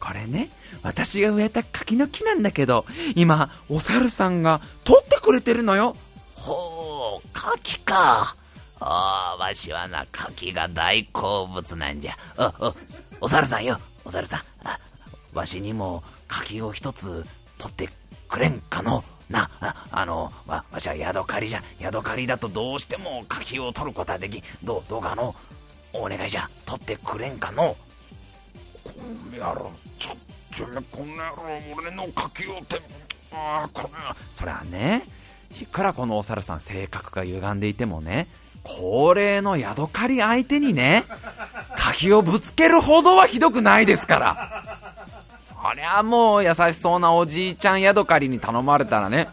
これね、私が植えた柿の木なんだけど、今、お猿さんが取ってくれてるのよ。ほう、柿か。ああ、わしはな、柿が大好物なんじゃ。あ、あ、お猿さんよ、お猿さん。あわしにも柿を一つ取ってくれんかの？な、ああの、わ、わしはヤドカリじゃ。ヤドカリだとどうしても柿を取ることはできん。どう、どうかの？お願いじゃ。取ってくれんかの？野郎ちょっとねこの野郎俺の柿をてああこの野郎そりゃね、いくらこのお猿さん性格が歪んでいてもね、高齢のヤドカリ相手にね、柿をぶつけるほどはひどくないですから。そりゃもう優しそうなおじいちゃんヤドカリに頼まれたらね、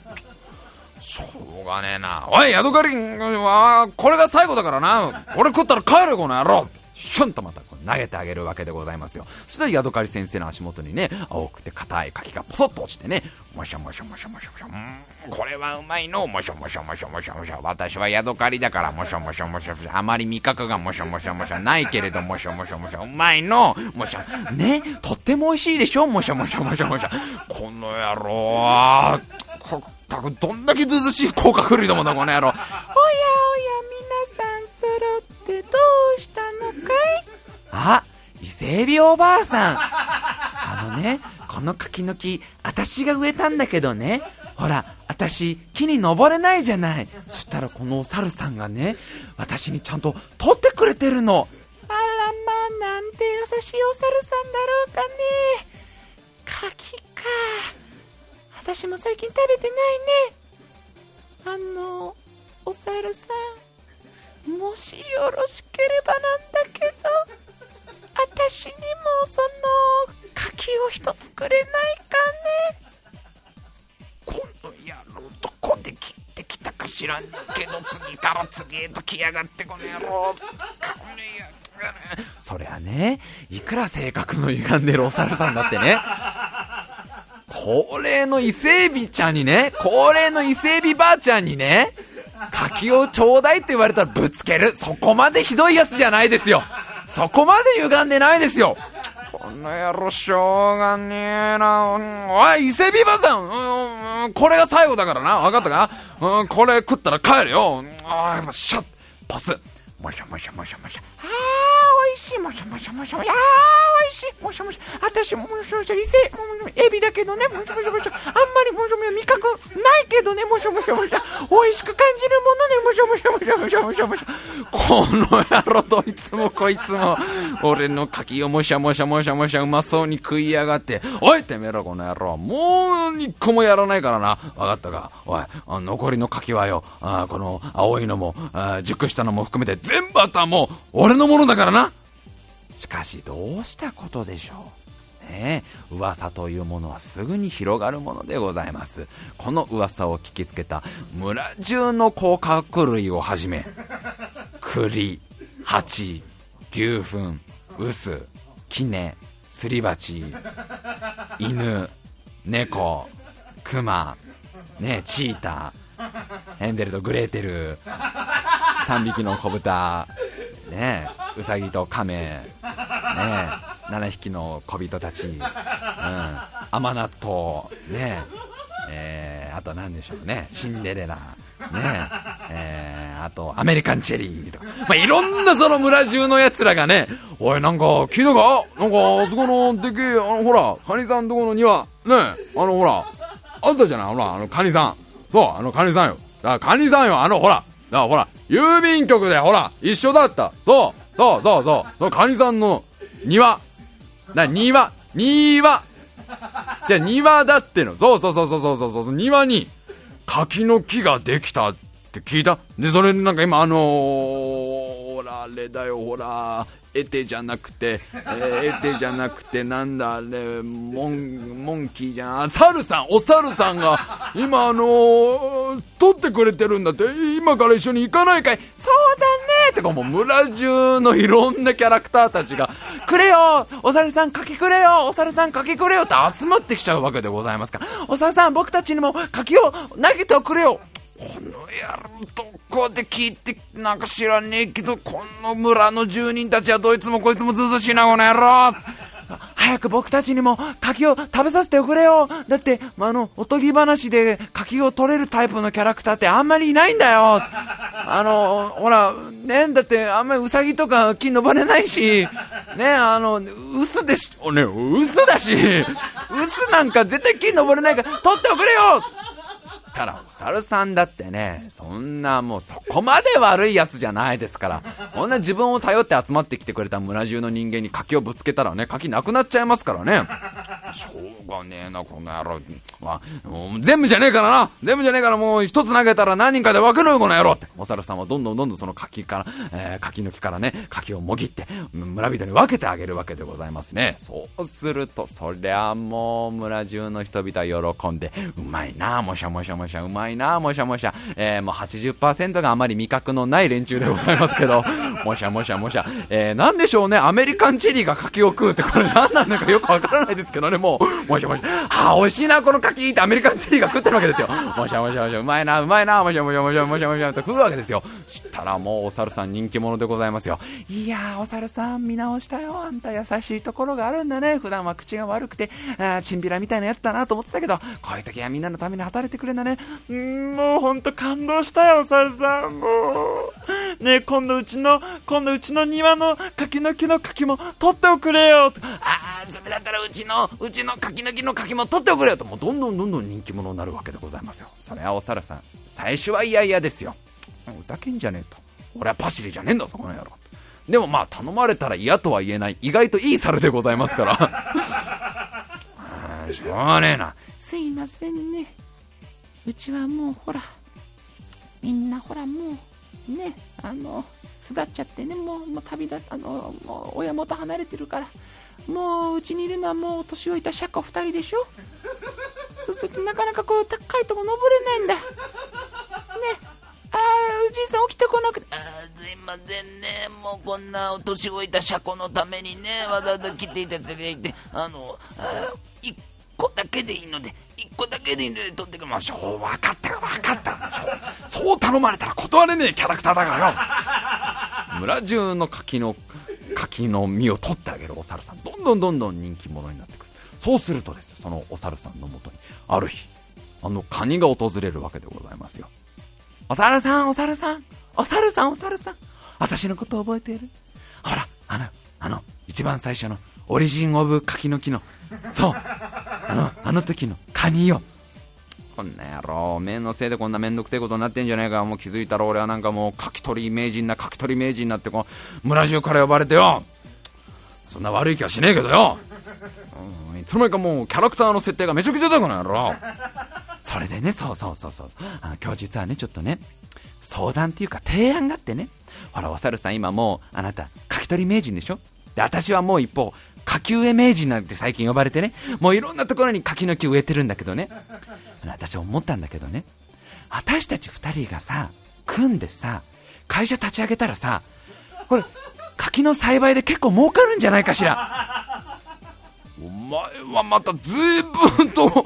しょうがねえな。おい、ヤドカリは、これが最後だからな。これ食ったら帰れ、この野郎シュンとまた投げてあげるわけでございますよ。そしたらヤドカリ先生の足元にね、青くて硬い柿がポソッと落ちてね、もしゃもしゃもしゃもしゃもしゃ、うん、これはうまいの。もしゃもしゃもしゃもしゃもしゃ。私はヤドカリだから、もしゃもしゃもしゃもしゃ。あまり味覚がもしゃもしゃもしゃないけれど、もしゃもしゃもしゃ。うまいの。もしゃ、ね、とっても美味しいでしょ？もしゃもしゃもしゃもしゃ。この野郎は、こったくどんだけずうずしい甲殻類どもだ、この野郎。おやおや、皆さん揃ってどうしたのかい？あ、伊勢海老おばあさん。あのね、この柿の木、私が植えたんだけどね、ほら、私、木に登れないじゃない。そしたらこのお猿さんがね、私にちゃんと取ってくれてるの。あらまあ、なんて優しいお猿さんだろうかね。柿か。私も最近食べてないね。あの、お猿さん、もしよろしければなんだけど、私にもその柿を一つくれないかね。この野郎どこで切ってきたか知らんけど次から次へと来やがってこの野郎。そりゃね、いくら性格の歪んでるお猿さんだってね、高齢の伊勢海老ちゃんにね、高齢の伊勢海老ばあちゃんにね、柿をちょうだいって言われたらぶつける。そこまでひどいやつじゃないですよ。そこまで歪んでないですよ。この野郎しょうがねえな。うんおい、伊勢ビバさん、うんうんこれが最後だからな。わかったか？うん、これ食ったら帰るよ。うんああ、やっぱシャッ、パス。もしゃもしゃもしゃもしゃ。しい。もしもしもしもし。ああ、美味しい。もしもし。私もしもしゃ、伊勢、うんエビだけどね。もしもしもし。あんまりもしもし味覚ないけどね。もしもしもしゃ。美味しく感じるものね。もしもしもしもしもしもし。この野郎どいつもこいつも、俺の柿をもしゃもしゃもしゃもしゃうまそうに食いやがって。おい、てめえらこの野郎。もう一個もやらないからな。わかったか？おい、残りの柿はよ、あこの青いのも、熟したのも含めて全部あったもう俺のものだからな。しかしどうしたことでしょう。ねえ、噂というものはすぐに広がるものでございます。この噂を聞きつけた村中の甲殻類をはじめ、栗、蜂、牛糞、臼、杵、すり鉢、犬、猫、熊、ね、チーター、ヘンゼルとグレーテル、3匹の子豚、ね、ウサギとカメ、ね、7匹の小人たち、うん、甘納豆、ね、えー、あと何でしょうね、シンデレラ、ね、えー、あとアメリカンチェリーとか、まあ、いろんなその村中のやつらがね、おい、なんか聞いたか？なんかあそこのでけえ、あのほら、カニさんとこの庭、ね、あのほら、あったじゃない、ほら、あのカニさん。そう、あのカニさんよ。あカニさんよ、あのほら、からほら、郵便局でほら、一緒だった。そう、そうそうそう。そのカニさんの庭。な、庭、庭。じゃあ庭だっての。そうそうそうそうそうそうそう。庭に柿の木ができたって聞いたで、それなんか今あのー、ほら、あれだよ、ほら、エテじゃなくて、えー、エテじゃなくて、なんだあれ、モン、モンキーじゃん、あサルさん、おサルさんが、今あのー、撮ってくれてるんだって、今から一緒に行かないかい。そうだね。ってかもう村中のいろんなキャラクターたちが、くれよ！お猿さん柿くれよ！お猿さん柿くれよ！って集まってきちゃうわけでございますから、お猿さん僕たちにも柿を投げておくれよこの野郎どこで聞いてなんか知らねえけどこの村の住人たちはどいつもこいつもずうずしいなこの野郎！早く僕たちにも柿を食べさせておくれよ。だって、あ、のおとぎ話で柿を取れるタイプのキャラクターってあんまりいないんだよ。あのほらねだってあんまりウサギとか木登れないし。ねあの薄です。ね薄だし。薄なんか絶対木登れないから取っておくれよ。したらお猿さんだってねそんなもうそこまで悪いやつじゃないですからこんな自分を頼って集まってきてくれた村中の人間に柿をぶつけたらね柿なくなっちゃいますからね。しょうがねえなこの野郎、まあ、もう全部じゃねえからな。全部じゃねえからもう一つ投げたら何人かで分けろよこの野郎って。お猿さんはどんどんどんどんその柿から、えー柿の木からね柿をもぎって村人に分けてあげるわけでございますね。そうするとそりゃもう村中の人々は喜んでうまいなもしゃもしゃもしゃ。しゃうまいなもしゃもしゃ、えー、もう80%があまり味覚のない連中でございますけど。もしゃもしゃもしゃ、えー、なんでしょうねアメリカンチェリーが柿を食うってこれ何なんだかよくわからないですけどねもう。もしゃもしゃ。あ美味しいなこの柿ってアメリカンチェリーが食ってるわけですよ。もしゃもしゃもしゃ。うまいなうまいなもしゃもしゃもしゃもしゃもしゃって食うわけですよ。したらもうお猿さん人気者でございますよ。いやーお猿さん見直したよ。あんた優しいところがあるんだね。普段は口が悪くてあチンピラみたいなやつだなと思ってたけどこういう時はみんなのために働いてくれるんだね。うーんもうほんと感動したよお猿さんもう。ね今度うちの今度うちの庭の柿の木の柿も取っておくれよ。ああそれだったらうちのうちの柿の木の柿も取っておくれよと。もうどんどんどんどん人気者になるわけでございますよ。それはお猿さん最初は嫌々ですよ。ふざけんじゃねえと。俺はパシリじゃねえんだぞこの野郎。でもまあ頼まれたら嫌とは言えない。意外といい猿でございますから。あーしょうがねえな。すいませんね。うちはもうほらみんなほらもうねあの巣立っちゃってねもうもう旅立あのもう親元離れてるからもううちにいるのはもう年老いた車庫2人でしょ？そうするとなかなかこう高いとこ登れないんだ。ね。ああおじいさん起きてこなくてあーすいませんね。もうこんなお年老いた車庫のためにねわざわざ来ていただいてあのあ個だけでいいので1個だけでいいので取ってくれましょう分かった分かった。そうそう頼まれたら断れねえキャラクターだからよ。村中の柿の柿の実を取ってあげるお猿さん。どんどんどんどん人気者になってくる。そうするとですよそのお猿さんのもとにある日あのカニが訪れるわけでございますよ。お猿さんお猿さんお猿さんお猿さん。私のこと覚えている？ほらあのあの一番最初のオリジン・オブ・柿の木のそうあのあの時のカニよこんな野郎、おめえのせいでこんなめんどくせえことになってんじゃねえか。もう気づいたら俺はなんかもう、かき取り名人な、かき取り名人なってこう、村中から呼ばれてよ。そんな悪い気はしねえけどよ。うんいつの間にかもう、キャラクターの設定がめちゃくちゃだこの野郎。それでね、そうそうそうそう。あの今日実はね、ちょっとね、相談っていうか提案があってね。ほら、お猿さん今もう、あなた、かき取り名人でしょ？で、私はもう一方、柿植え名人なんて最近呼ばれてね、もういろんなところに柿の木植えてるんだけどね。私思ったんだけどね。私たち2人がさ組んでさ会社立ち上げたらさこれ柿の栽培で結構儲かるんじゃないかしら。お前はまた随分と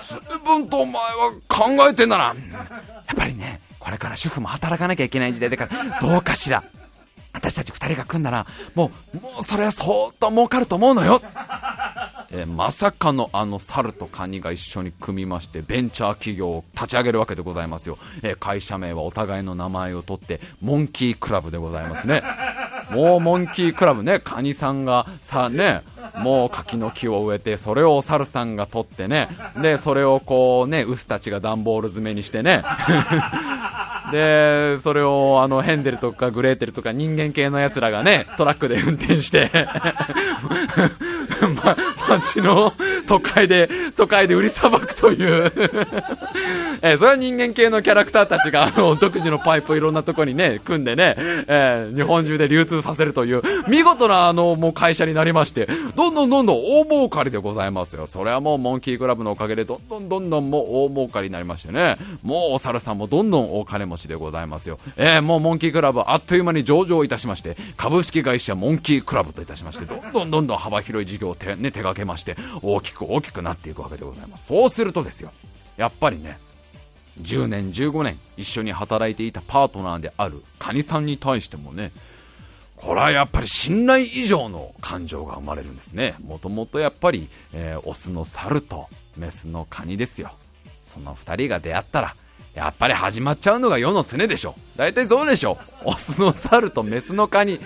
随分とお前は考えてんだな。やっぱりねこれから主婦も働かなきゃいけない時代だからどうかしら。私たち2人が組んだらもうもうそれは相当儲かると思うのよ。えーまさかのあの猿とカニが一緒に組みましてベンチャー企業を立ち上げるわけでございますよ、えー会社名はお互いの名前を取ってモンキークラブでございますね。もうモンキークラブね。カニさんがさねもう柿の木を植えてそれをお猿さんが取ってね。でそれをこうね臼たちが段ボール詰めにしてね。で、それを、あの、ヘンゼルとかグレーテルとか人間系のやつらがね、トラックで運転して、ま、街の都会で、都会で売りさばくというえーそれは人間系のキャラクターたちが、あの、独自のパイプをいろんなとこにね、組んでね、えー日本中で流通させるという、見事な、あの、もう会社になりまして、どんどんどんどん大儲かりでございますよ。それはもう、モンキークラブのおかげで、どんどんどんどんもう大儲かりになりましてね、もうお猿さんもどんどんお金持ちでございますよ。えーもうモンキークラブあっという間に上場いたしまして、株式会社モンキークラブといたしまして、どんどんどんどん幅広い事業を手,、ね、手掛けまして、大き大きくなっていくわけでございます。そうするとですよ、やっぱりね、10年、15年一緒に働いていたパートナーであるカニさんに対してもね、これはやっぱり信頼以上の感情が生まれるんですね。もともとやっぱり、えーオスの猿とメスのカニですよ。その二人が出会ったら、やっぱり始まっちゃうのが世の常でしょ。大体そうでしょ。オスの猿とメスのカニ、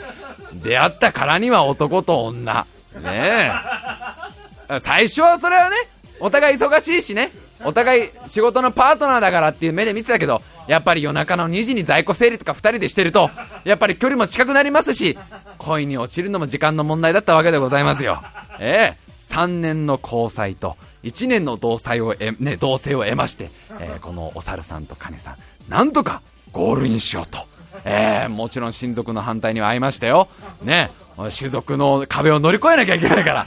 出会ったからには男と女。ねえ。最初はそれはね、お互い忙しいしね、お互い仕事のパートナーだからっていう目で見てたけど、やっぱり夜中の2時に在庫整理とか2人でしてると、やっぱり距離も近くなりますし、恋に落ちるのも時間の問題だったわけでございますよ。ええ3年の交際と1年の同棲をえ、ね、同棲を得まして、えーこのお猿さんとカニさん、なんとかゴールインしようと。ええもちろん親族の反対には会いましたよ。ね、種族の壁を乗り越えなきゃいけないから。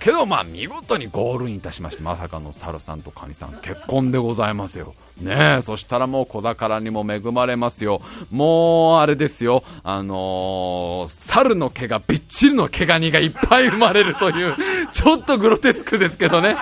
けどまあ見事にゴールインいたしましてまさかの猿さんとカニさん結婚でございますよ。ねえそしたらもう子宝にも恵まれますよ。もうあれですよ。あのー猿の毛がびっちりの毛ガニがいっぱい生まれるというちょっとグロテスクですけどね。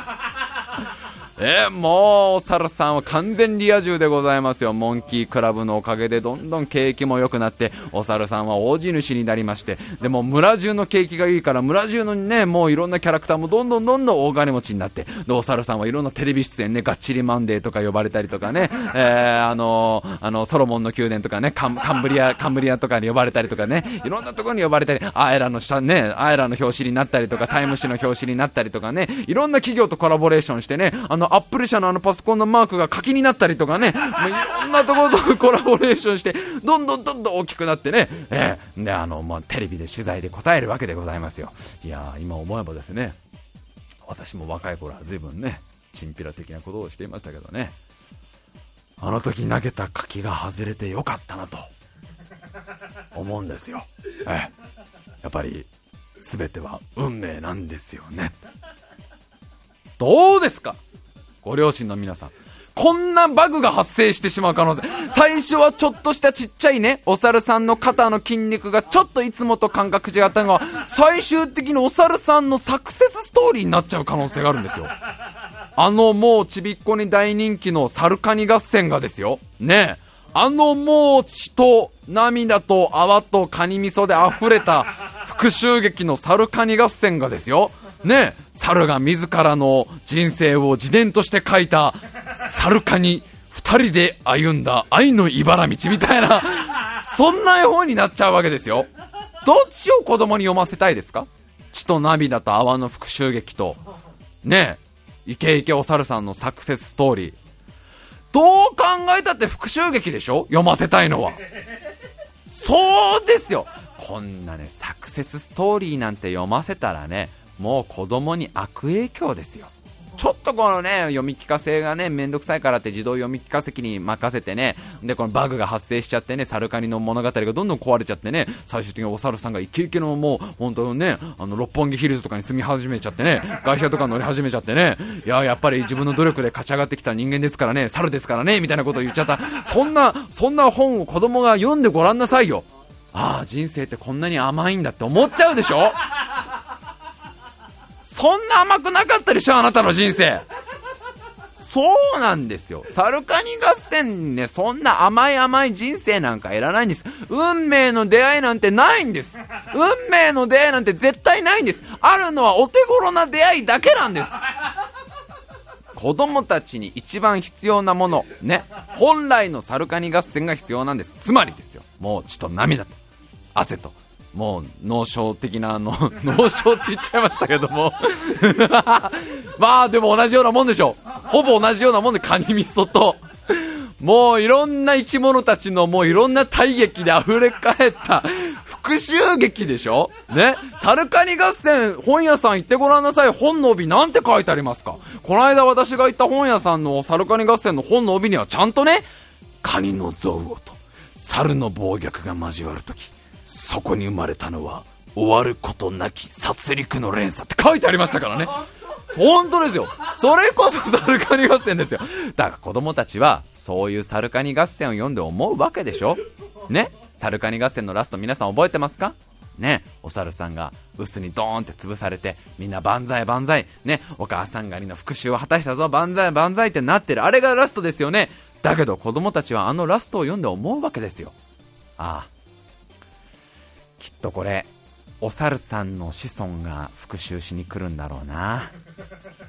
えーもう、お猿さんは完全リア充でございますよ。モンキークラブのおかげでどんどん景気も良くなって、お猿さんは大地主になりまして、でも村中の景気がいいから、村中のね、もういろんなキャラクターもどんどんどんどん大金持ちになって、で、お猿さんはいろんなテレビ出演ね、がっちりマンデーとか呼ばれたりとかね、えーあのあの、ソロモンの宮殿とかね、カンカンブリア、カンブリアとかに呼ばれたりとかね、いろんなところに呼ばれたり、アイラの下ね、アイラの表紙になったりとか、タイム誌の表紙になったりとかね、いろんな企業とコラボレーションしてね、あの、アップル社のあのパソコンのマークが柿になったりとかね、もういろんなところとコラボレーションして、どんどんどんどん大きくなってね、えーで、あの、まあ、テレビで取材で答えるわけでございますよ。いや、今思えばですね、私も若い頃は随分ね、チンピラ的なことをしていましたけどね、あの時投げた柿が外れてよかったなと、思うんですよ。ええ。やっぱり、全ては運命なんですよね。どうですか？ご両親の皆さん。こんなバグが発生してしまう可能性。最初はちょっとしたちっちゃいね、お猿さんの肩の筋肉がちょっといつもと感覚違ったのが、最終的にお猿さんのサクセスストーリーになっちゃう可能性があるんですよ。あのもうちびっこに大人気のサルカニ合戦がですよ。ねえ。あのもう血と涙と泡とカニ味噌で溢れた復讐劇のサルカニ合戦がですよ。ね、猿が自らの人生を自伝として書いたサルカニ二人で歩んだ愛の茨道みたいな、そんな絵本になっちゃうわけですよ。どっちを子供に読ませたいですか？血と涙と泡の復讐劇と、ね、イケイケお猿さんのサクセスストーリー。どう考えたって復讐劇でしょ？読ませたいのは。そうですよ。こんなね、サクセスストーリーなんて読ませたらね、もう子供に悪影響ですよ。ちょっとこのね、読み聞かせがね、めんどくさいからって自動読み聞かせ機に任せてね、で、このバグが発生しちゃってね、サルカニの物語がどんどん壊れちゃってね、最終的にお猿さんがイケイケのもう、本当ね、あの、六本木ヒルズとかに住み始めちゃってね、会社とか乗り始めちゃってね、いや、やっぱり自分の努力で勝ち上がってきた人間ですからね、猿ですからね、みたいなことを言っちゃった。そんな、そんな本を子供が読んでごらんなさいよ。ああ、人生ってこんなに甘いんだって思っちゃうでしょ？そんな甘くなかったでしょあなたの人生。そうなんですよ。サルカニ合戦ね、そんな甘い甘い人生なんかいらないんです。運命の出会いなんてないんです。運命の出会いなんて絶対ないんです。あるのはお手頃な出会いだけなんです。子供たちに一番必要なもの、ね。本来のサルカニ合戦が必要なんです。つまりですよ。もう血と涙と、汗と、もう脳症的なの 脳症って言っちゃいましたけども。まあでも同じようなもんでしょう。ほぼ同じようなもんでカニ味噌と。もういろんな生き物たちのもういろんな体劇で溢れ返った復讐劇でしょ。ね。サルカニ合戦本屋さん行ってごらんなさい。本の帯なんて書いてありますか。この間私が行った本屋さんのサルカニ合戦の本の帯にはちゃんとね、カニの憎悪と。猿の暴虐が交わるとき、そこに生まれたのは終わることなき殺戮の連鎖って書いてありましたからね。本当ですよ。それこそサルカニ合戦ですよ。だから子供たちは、そういうサルカニ合戦を読んで思うわけでしょね？サルカニ合戦のラスト皆さん覚えてますか？ね、お猿さんが臼にドーンって潰されて、みんな万歳万歳、ね、お母さん狩りの復讐を果たしたぞ、万歳万歳ってなってる。あれがラストですよね。だけど子供たちはあのラストを読んで思うわけですよ。ああ。きっとこれ、お猿さんの子孫が復讐しに来るんだろうな。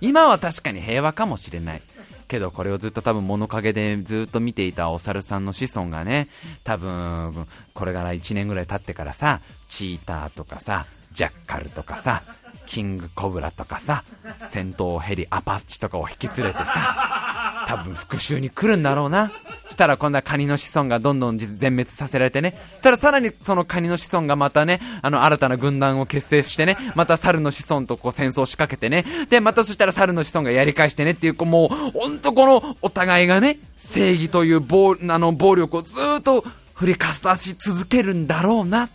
今は確かに平和かもしれない。けどこれをずっと多分物陰でずっと見ていたお猿さんの子孫がね、多分これから1年ぐらい経ってからさ、チーターとかさ、ジャッカルとかさ、キングコブラとかさ、戦闘ヘリアパッチとかを引き連れてさ、多分復讐に来るんだろうな。したら今度はカニの子孫がどんどん全滅させられてね。したらさらにそのカニの子孫がまたね、あの新たな軍団を結成してね、また猿の子孫とこう戦争を仕掛けてね。で、またそしたら猿の子孫がやり返してねっていう、こうもう、ほんとこのお互いがね、正義という暴あの暴力をずっと振りかさし続けるんだろうな。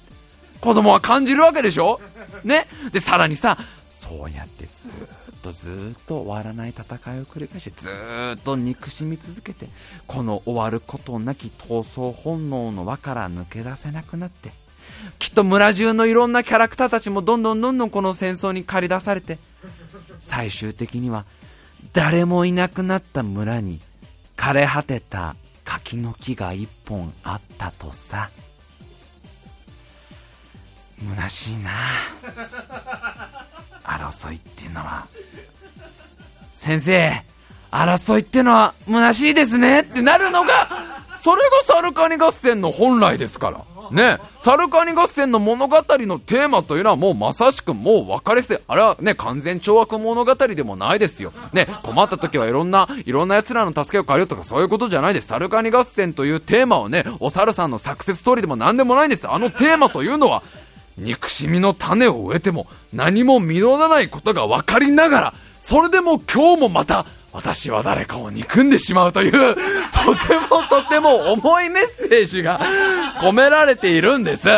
子供は感じるわけでしょ？ね？で、さらにさ、そうやってずっととずっと終わらない戦いを繰り返してずっと憎しみ続けてこの終わることなき闘争本能の輪から抜け出せなくなってきっと村中のいろんなキャラクターたちもどんどんどんどんこの戦争に駆り出されて最終的には誰もいなくなった村に枯れ果てた柿の木が一本あったとさ。虚しいな。争いっていうのは。先生争いってのは虚しいですねってなるのがそれがサルカニ合戦の本来ですから。ね。サルカニ合戦の物語のテーマというのはもうまさしくもう分かれせあれはね完全懲悪物語でもないですよ。ね。困った時はいろんないろんな奴らの助けを借りようとかそういうことじゃないです。サルカニ合戦というテーマをねお猿さんのサクセスストーリーでも何でもないんです。あのテーマというのは憎しみの種を植えても何も実らないことが分かりながら、それでも今日もまた私は誰かを憎んでしまうという、とてもとても重いメッセージが込められているんです。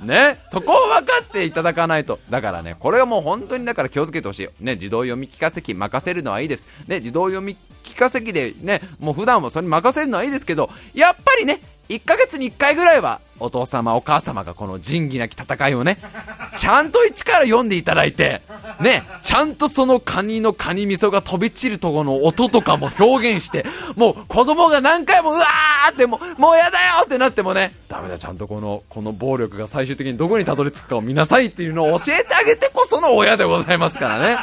ね、そこを分かっていただかないと。だからね、これはもう本当にだから気をつけてほしい。ね、自動読み聞かせ機任せるのはいいです。ね、自動読み聞かせ機でね、もう普段はそれに任せるのはいいですけど、やっぱりね、1ヶ月に1回ぐらいはお父様お母様がこの仁義なき戦いをね ちゃんと一から読んでいただいてねちゃんとそのカニのカニ味噌が飛び散るところの音とかも表現してもう子供が何回もうわーってもうもうやだよってなってもねダメだちゃんとこのこの暴力が最終的にどこにたどり着くかを見なさいっていうのを教えてあげてこその親でございますからね、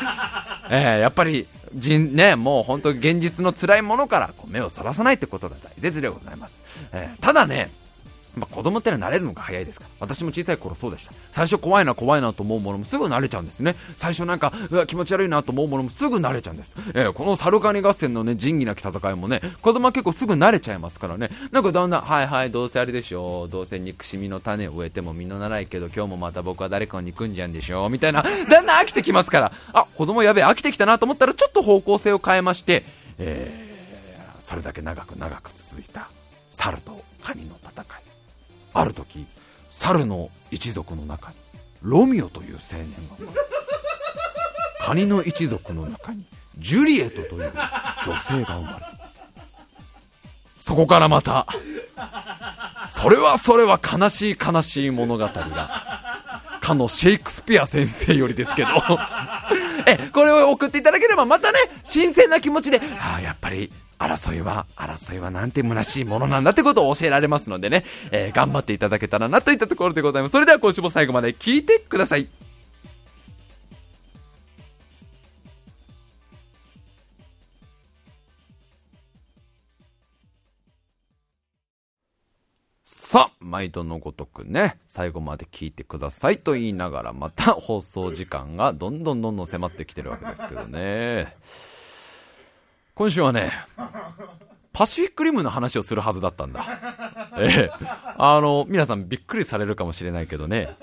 えー、やっぱり人ね、もう本当現実の辛いものからこう目をそらさないってことが大切でございます。えー、ただね、まあ、子供ってのは慣れるのが早いですから。私も小さい頃そうでした。最初怖いな怖いなと思うものもすぐ慣れちゃうんですね。最初なんか、うわ、気持ち悪いなと思うものもすぐ慣れちゃうんです。えー、このサルカニ合戦のね、仁義なき戦いもね、子供は結構すぐ慣れちゃいますからね。なんかだんだん、はいはい、どうせあれでしょう。どうせ憎しみの種を植えても実のならいけど、今日もまた僕は誰かを憎んじゃうんでしょう。みたいな、だんだん飽きてきますから。あ、子供やべえ、飽きてきたなと思ったら、ちょっと方向性を変えまして、えー、それだけ長く長く続いた、猿とカニの戦い。ある時猿の一族の中にロミオという青年が生まれカニの一族の中にジュリエットという女性が生まれそこからまたそれはそれは悲しい悲しい物語がかのシェイクスピア先生よりですけど えこれを送っていただければまたね新鮮な気持ちでああやっぱり争いは、争いはなんて虚しいものなんだってことを教えられますのでね、えー、頑張っていただけたらなといったところでございます。それでは今週も最後まで聞いてください。さあ、毎度のごとくね、最後まで聞いてくださいと言いながら、また放送時間がどんどんどんどん迫ってきてるわけですけどね。今週はね、パシフィックリムの話をするはずだったんだ。ええ。あの、皆さんびっくりされるかもしれないけどね、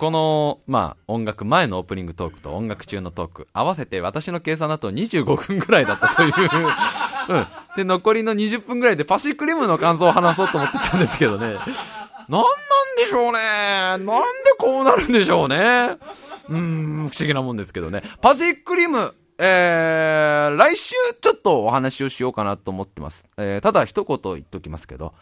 この、まあ、音楽前のオープニングトークと音楽中のトーク、合わせて私の計算だと25分ぐらいだったという。うん。で、残りの20分ぐらいでパシフィックリムの感想を話そうと思ってたんですけどね。なんなんでしょうね。なんでこうなるんでしょうね。うん、不思議なもんですけどね。パシフィックリム、えー、来週ちょっとお話をしようかなと思ってます。えー、ただ一言言っときますけど、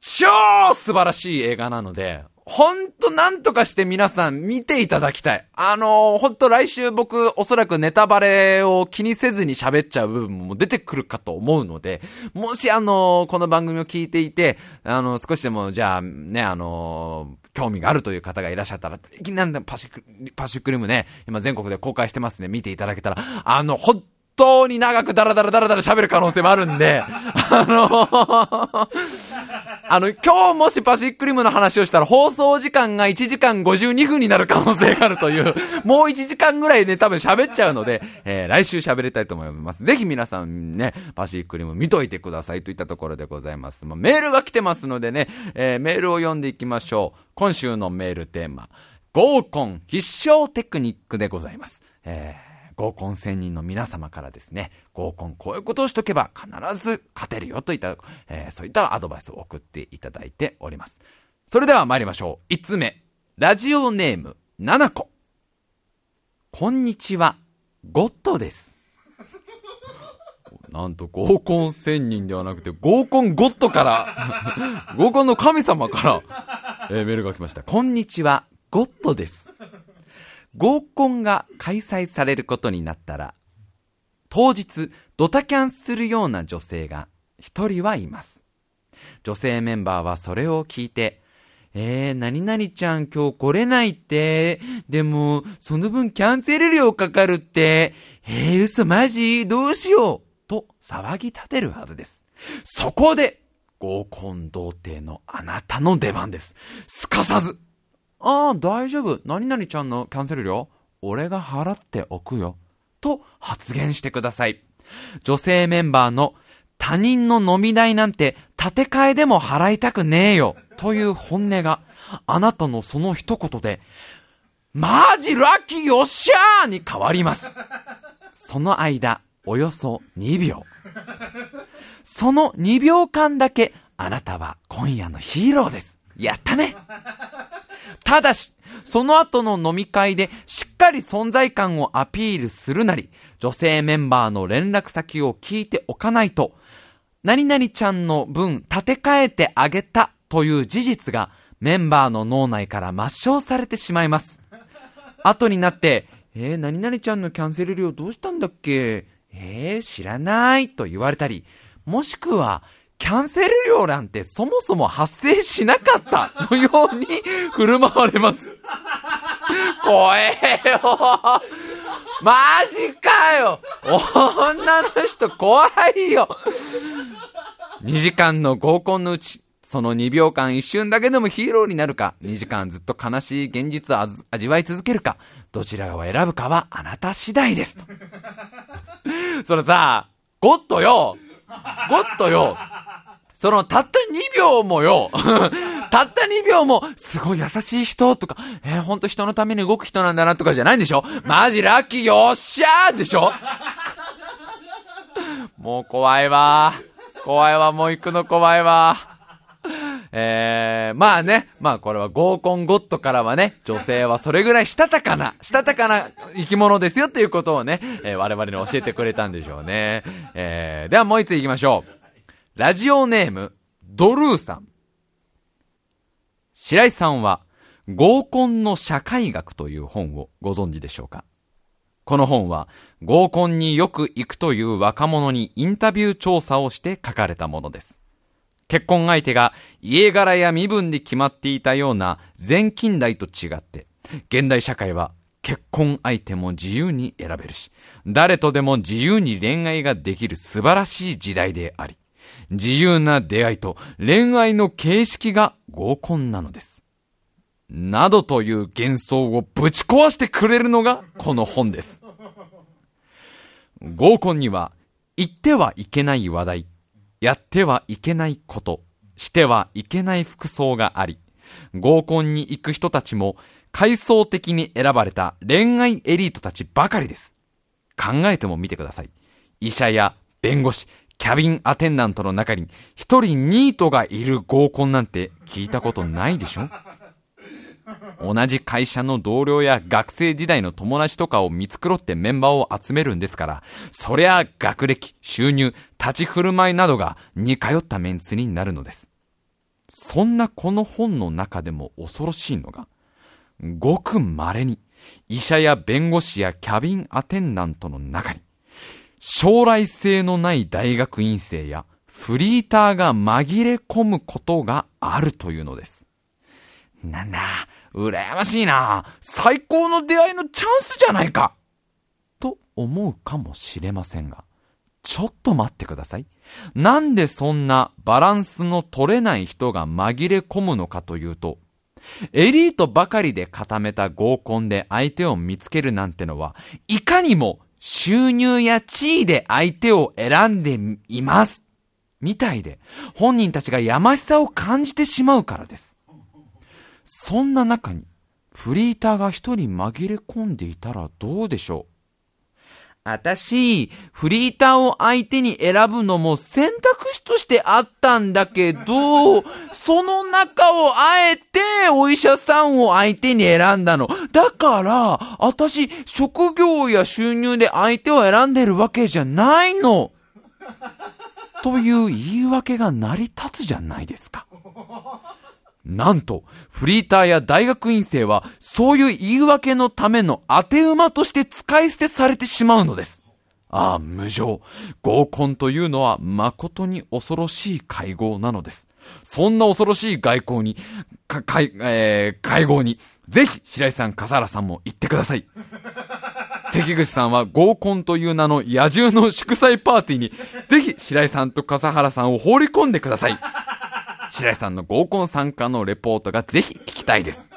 超素晴らしい映画なので、ほんとなんとかして皆さん見ていただきたい。あのー、ほんと来週僕おそらくネタバレを気にせずに喋っちゃう部分も出てくるかと思うので、もしあのーこの番組を聞いていて、あのー少しでもじゃあね、あの興味があるという方がいらっしゃったら、ぜひなんでパシック、パシフィックリムね、今全国で公開してますね、見ていただけたら、あの、本当に長くダラダラダラダラ喋る可能性もあるんで、あのあの、今日もしパシックリムの話をしたら放送時間が1時間52分になる可能性があるという、もう1時間ぐらいね、多分喋っちゃうので、えー来週喋りたいと思います。ぜひ皆さんね、パシックリム見といてくださいといったところでございます。まあ、メールが来てますのでね、えーメールを読んでいきましょう。今週のメールテーマ、合コン必勝テクニックでございます。えー合コン専任の皆様からですね、合コンこういうことをしとけば必ず勝てるよといった、えーそういったアドバイスを送っていただいております。それでは参りましょう。5つ目。ラジオネーム、ななこ。んにちは、ゴッドです。なんと合コン専任ではなくて合コンゴッドから、合コンの神様から、えーメールが来ました。こんにちは、ゴッドです。合コンが開催されることになったら、当日ドタキャンするような女性が一人はいます。女性メンバーはそれを聞いて、えー、何々ちゃん今日来れないって。でも、その分キャンセル料かかるって。えー、嘘マジ？どうしようと騒ぎ立てるはずです。そこで、合コン童貞のあなたの出番です。すかさず、ああ、大丈夫。何々ちゃんのキャンセル料俺が払っておくよ。と発言してください。女性メンバーの他人の飲み代なんて建て替えでも払いたくねえよ。という本音があなたのその一言で、マジラッキーよっしゃーに変わります。その間、およそ2秒。その2秒間だけあなたは今夜のヒーローです。やったね。ただし、その後の飲み会でしっかり存在感をアピールするなり、女性メンバーの連絡先を聞いておかないと、何々ちゃんの分立て替えてあげたという事実がメンバーの脳内から抹消されてしまいます。後になって、えー、何々ちゃんのキャンセル料どうしたんだっけ？えー、知らないと言われたり、もしくは、キャンセル料なんてそもそも発生しなかったのように振る舞われます。怖えよ。マジかよ。女の人怖いよ。2時間の合コンのうち、その2秒間一瞬だけでもヒーローになるか、2時間ずっと悲しい現実を味わい続けるか、どちらを選ぶかはあなた次第です。と。そのさ、ゴッドよゴッドよ。その、たった2秒もよ。たった2秒も、すごい優しい人とか、えー、ほんと人のために動く人なんだなとかじゃないんでしょ？マジラッキーよっしゃーでしょ？もう怖いわ。怖いわ、もう行くの怖いわ。えー、まあね、まあこれは合コンゴッドからはね、女性はそれぐらいしたたかな、したたかな生き物ですよということをね、えー我々に教えてくれたんでしょうね。えー、ではもう一つ行きましょう。ラジオネーム、ドルーさん。白井さんは、合コンの社会学という本をご存知でしょうか？この本は、合コンによく行くという若者にインタビュー調査をして書かれたものです。結婚相手が家柄や身分で決まっていたような前近代と違って、現代社会は結婚相手も自由に選べるし、誰とでも自由に恋愛ができる素晴らしい時代であり、自由な出会いと恋愛の形式が合コンなのです。などという幻想をぶち壊してくれるのがこの本です。合コンには言ってはいけない話題、やってはいけないこと、してはいけない服装があり、合コンに行く人たちも階層的に選ばれた恋愛エリートたちばかりです。考えてもみてください。医者や弁護士、キャビンアテンダントの中に一人ニートがいる合コンなんて聞いたことないでしょ？同じ会社の同僚や学生時代の友達とかを見繕ってメンバーを集めるんですから、そりゃ学歴、収入、立ち振る舞いなどが似通ったメンツになるのです。そんなこの本の中でも恐ろしいのが、ごく稀に医者や弁護士やキャビンアテンダントの中に、将来性のない大学院生やフリーターが紛れ込むことがあるというのです。なんだ、羨ましいな。最高の出会いのチャンスじゃないか。と思うかもしれませんが、ちょっと待ってください。なんでそんなバランスの取れない人が紛れ込むのかというと、エリートばかりで固めた合コンで相手を見つけるなんてのは、いかにも収入や地位で相手を選んでいます。みたいで、本人たちがやましさを感じてしまうからです。そんな中に、フリーターが一人紛れ込んでいたらどうでしょう？あたし、フリーターを相手に選ぶのも選択肢としてあったんだけど、その中をあえてお医者さんを相手に選んだの。だから、あたし、職業や収入で相手を選んでるわけじゃないの。という言い訳が成り立つじゃないですか。なんと、フリーターや大学院生は、そういう言い訳のための当て馬として使い捨てされてしまうのです。ああ、無情。合コンというのは誠に恐ろしい会合なのです。そんな恐ろしい外交に、か、会、えー、会合に、ぜひ、白井さん、笠原さんも行ってください。関口さんは合コンという名の野獣の祝祭パーティーに、ぜひ白井さんと笠原さんを放り込んでください。白井さんの合コン参加のレポートがぜひ聞きたいです。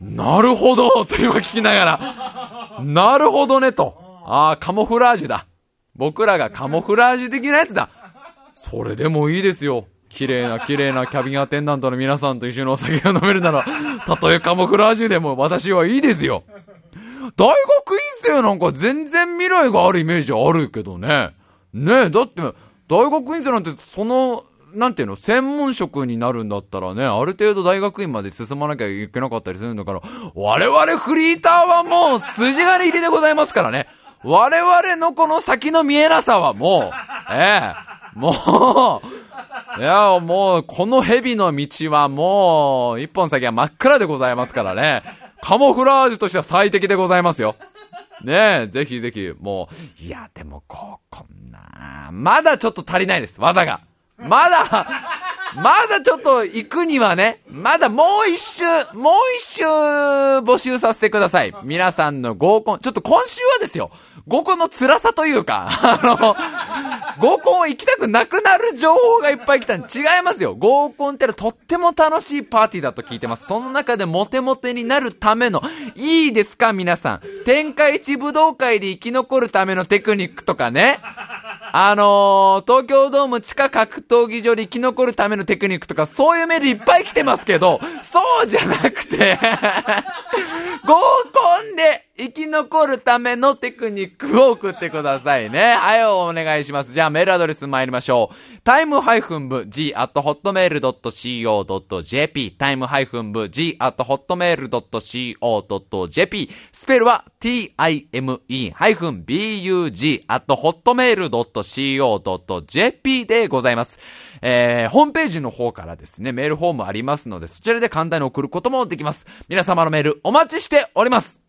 なるほどと今聞きながら、なるほどねと。ああ、カモフラージュだ。僕らがカモフラージュ的なやつだ。それでもいいですよ。綺麗な綺麗なキャビンアテンダントの皆さんと一緒にお酒が飲めるなら、たとえカモフラージュでも私はいいですよ。大学院生なんか全然未来があるイメージあるけどね。ねえ、だって、大学院生なんてその、なんていうの、専門職になるんだったらね、ある程度大学院まで進まなきゃいけなかったりするんだから、我々フリーターはもう筋金入りでございますからね。我々のこの先の見えなさはもう、ええもう、いや、もう、この蛇の道はもう、一本先は真っ暗でございますからね。カモフラージュとしては最適でございますよ。ねえ、ぜひぜひ、もう、いや、でも、こう、こんな、まだちょっと足りないです、技が。まだ、まだちょっと行くにはね、まだもう一周、もう一周募集させてください。皆さんの合コン、ちょっと今週はですよ、合コンの辛さというか、あの、合コン行きたくなくなる情報がいっぱい来たん違いますよ。合コンってのはとっても楽しいパーティーだと聞いてます。その中でモテモテになるための、いいですか皆さん。天下一武道会で生き残るためのテクニックとかね。あのー、東京ドーム地下格闘技場で生き残るためのテクニックとか、そういうメールいっぱい来てますけど、そうじゃなくて、合コン生き残るためのテクニックを送ってくださいね。はい、お願いします。じゃあメールアドレス参りましょう。time-v-g-hotmail.co.jp time-v-g-hotmail.co.jp スペルは time-bug-hotmail.co.jp でございます。えー、ホームページの方からですね、メールフォームありますので、そちらで簡単に送ることもできます。皆様のメールお待ちしております。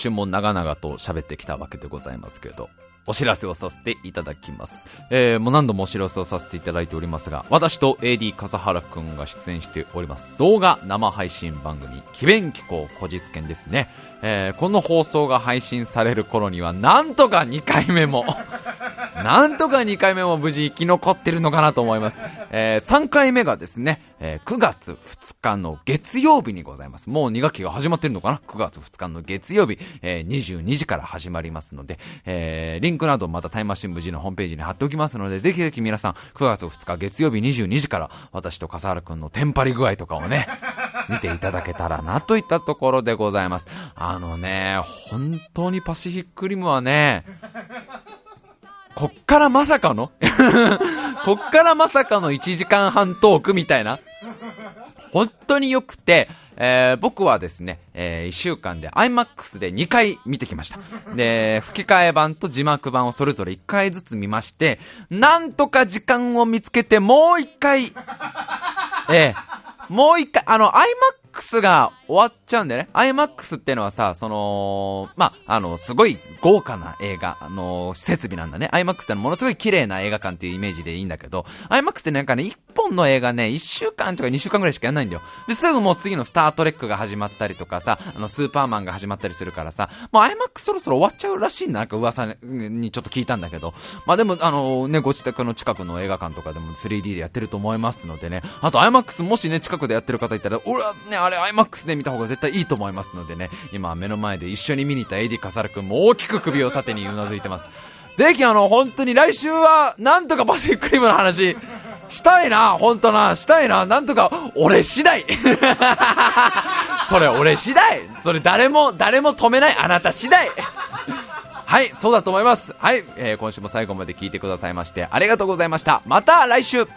週も長々と喋ってきたわけでございますけど、お知らせをさせていただきます。えー、もう何度もお知らせをさせていただいておりますが、私と AD 笠原くんが出演しております動画生配信番組、奇弁気候こじつけんですね。えー、この放送が配信される頃には、なんとか2回目も、なんとか2回目も無事生き残ってるのかなと思います。えー、3回目がですね、えー9月2日の月曜日にございます。もう2学期が始まってるのかな ?9 月2日の月曜日、えー22時から始まりますので、えーリンクなどまたタイムマシン無事のホームページに貼っておきますので、ぜひぜひ皆さん、9月2日月曜日22時から、私と笠原くんのテンパり具合とかをね、見ていただけたらなといったところでございます。ああのね、本当にパシフィックリムはね、こっからまさかの？こっからまさかの1時間半トークみたいな？本当に良くて、えー僕はですね、え1週間で IMAX で2回見てきました。で、吹き替え版と字幕版をそれぞれ1回ずつ見まして、なんとか時間を見つけてもう1回、ええもう一回、あの、IMAX が終わっちゃうんだよね。IMAX ってのはさ、その、まあ、あの、すごい豪華な映画、あの、設備なんだね。IMAX ってのはものすごい綺麗な映画館っていうイメージでいいんだけど、IMAX ってなんかね、一本の映画ね、一週間とか二週間ぐらいしかやんないんだよ。で、すぐもう次のスタートレックが始まったりとかさ、あの、スーパーマンが始まったりするからさ、もう IMAX そろそろ終わっちゃうらしいんだ。なんか噂にちょっと聞いたんだけど。まあでも、あのね、ご自宅の近くの映画館とかでも 3D でやってると思いますのでね。あと IMAX もしね、近くでやってる方いたら、俺はね、あれ IMAX で見た方が絶対いいと思いますのでね、今目の前で一緒に見に行った AD カサル君も大きく首を縦にうなずいてます。ぜひあの、本当に来週は、なんとかパシフィックリムの話、したいな、本当な、したいな、なんとか、俺次第。それ俺次第。それ誰も、誰も止めない。あなた次第。はい、そうだと思います。はい、えー今週も最後まで聞いてくださいまして、ありがとうございました。また来週。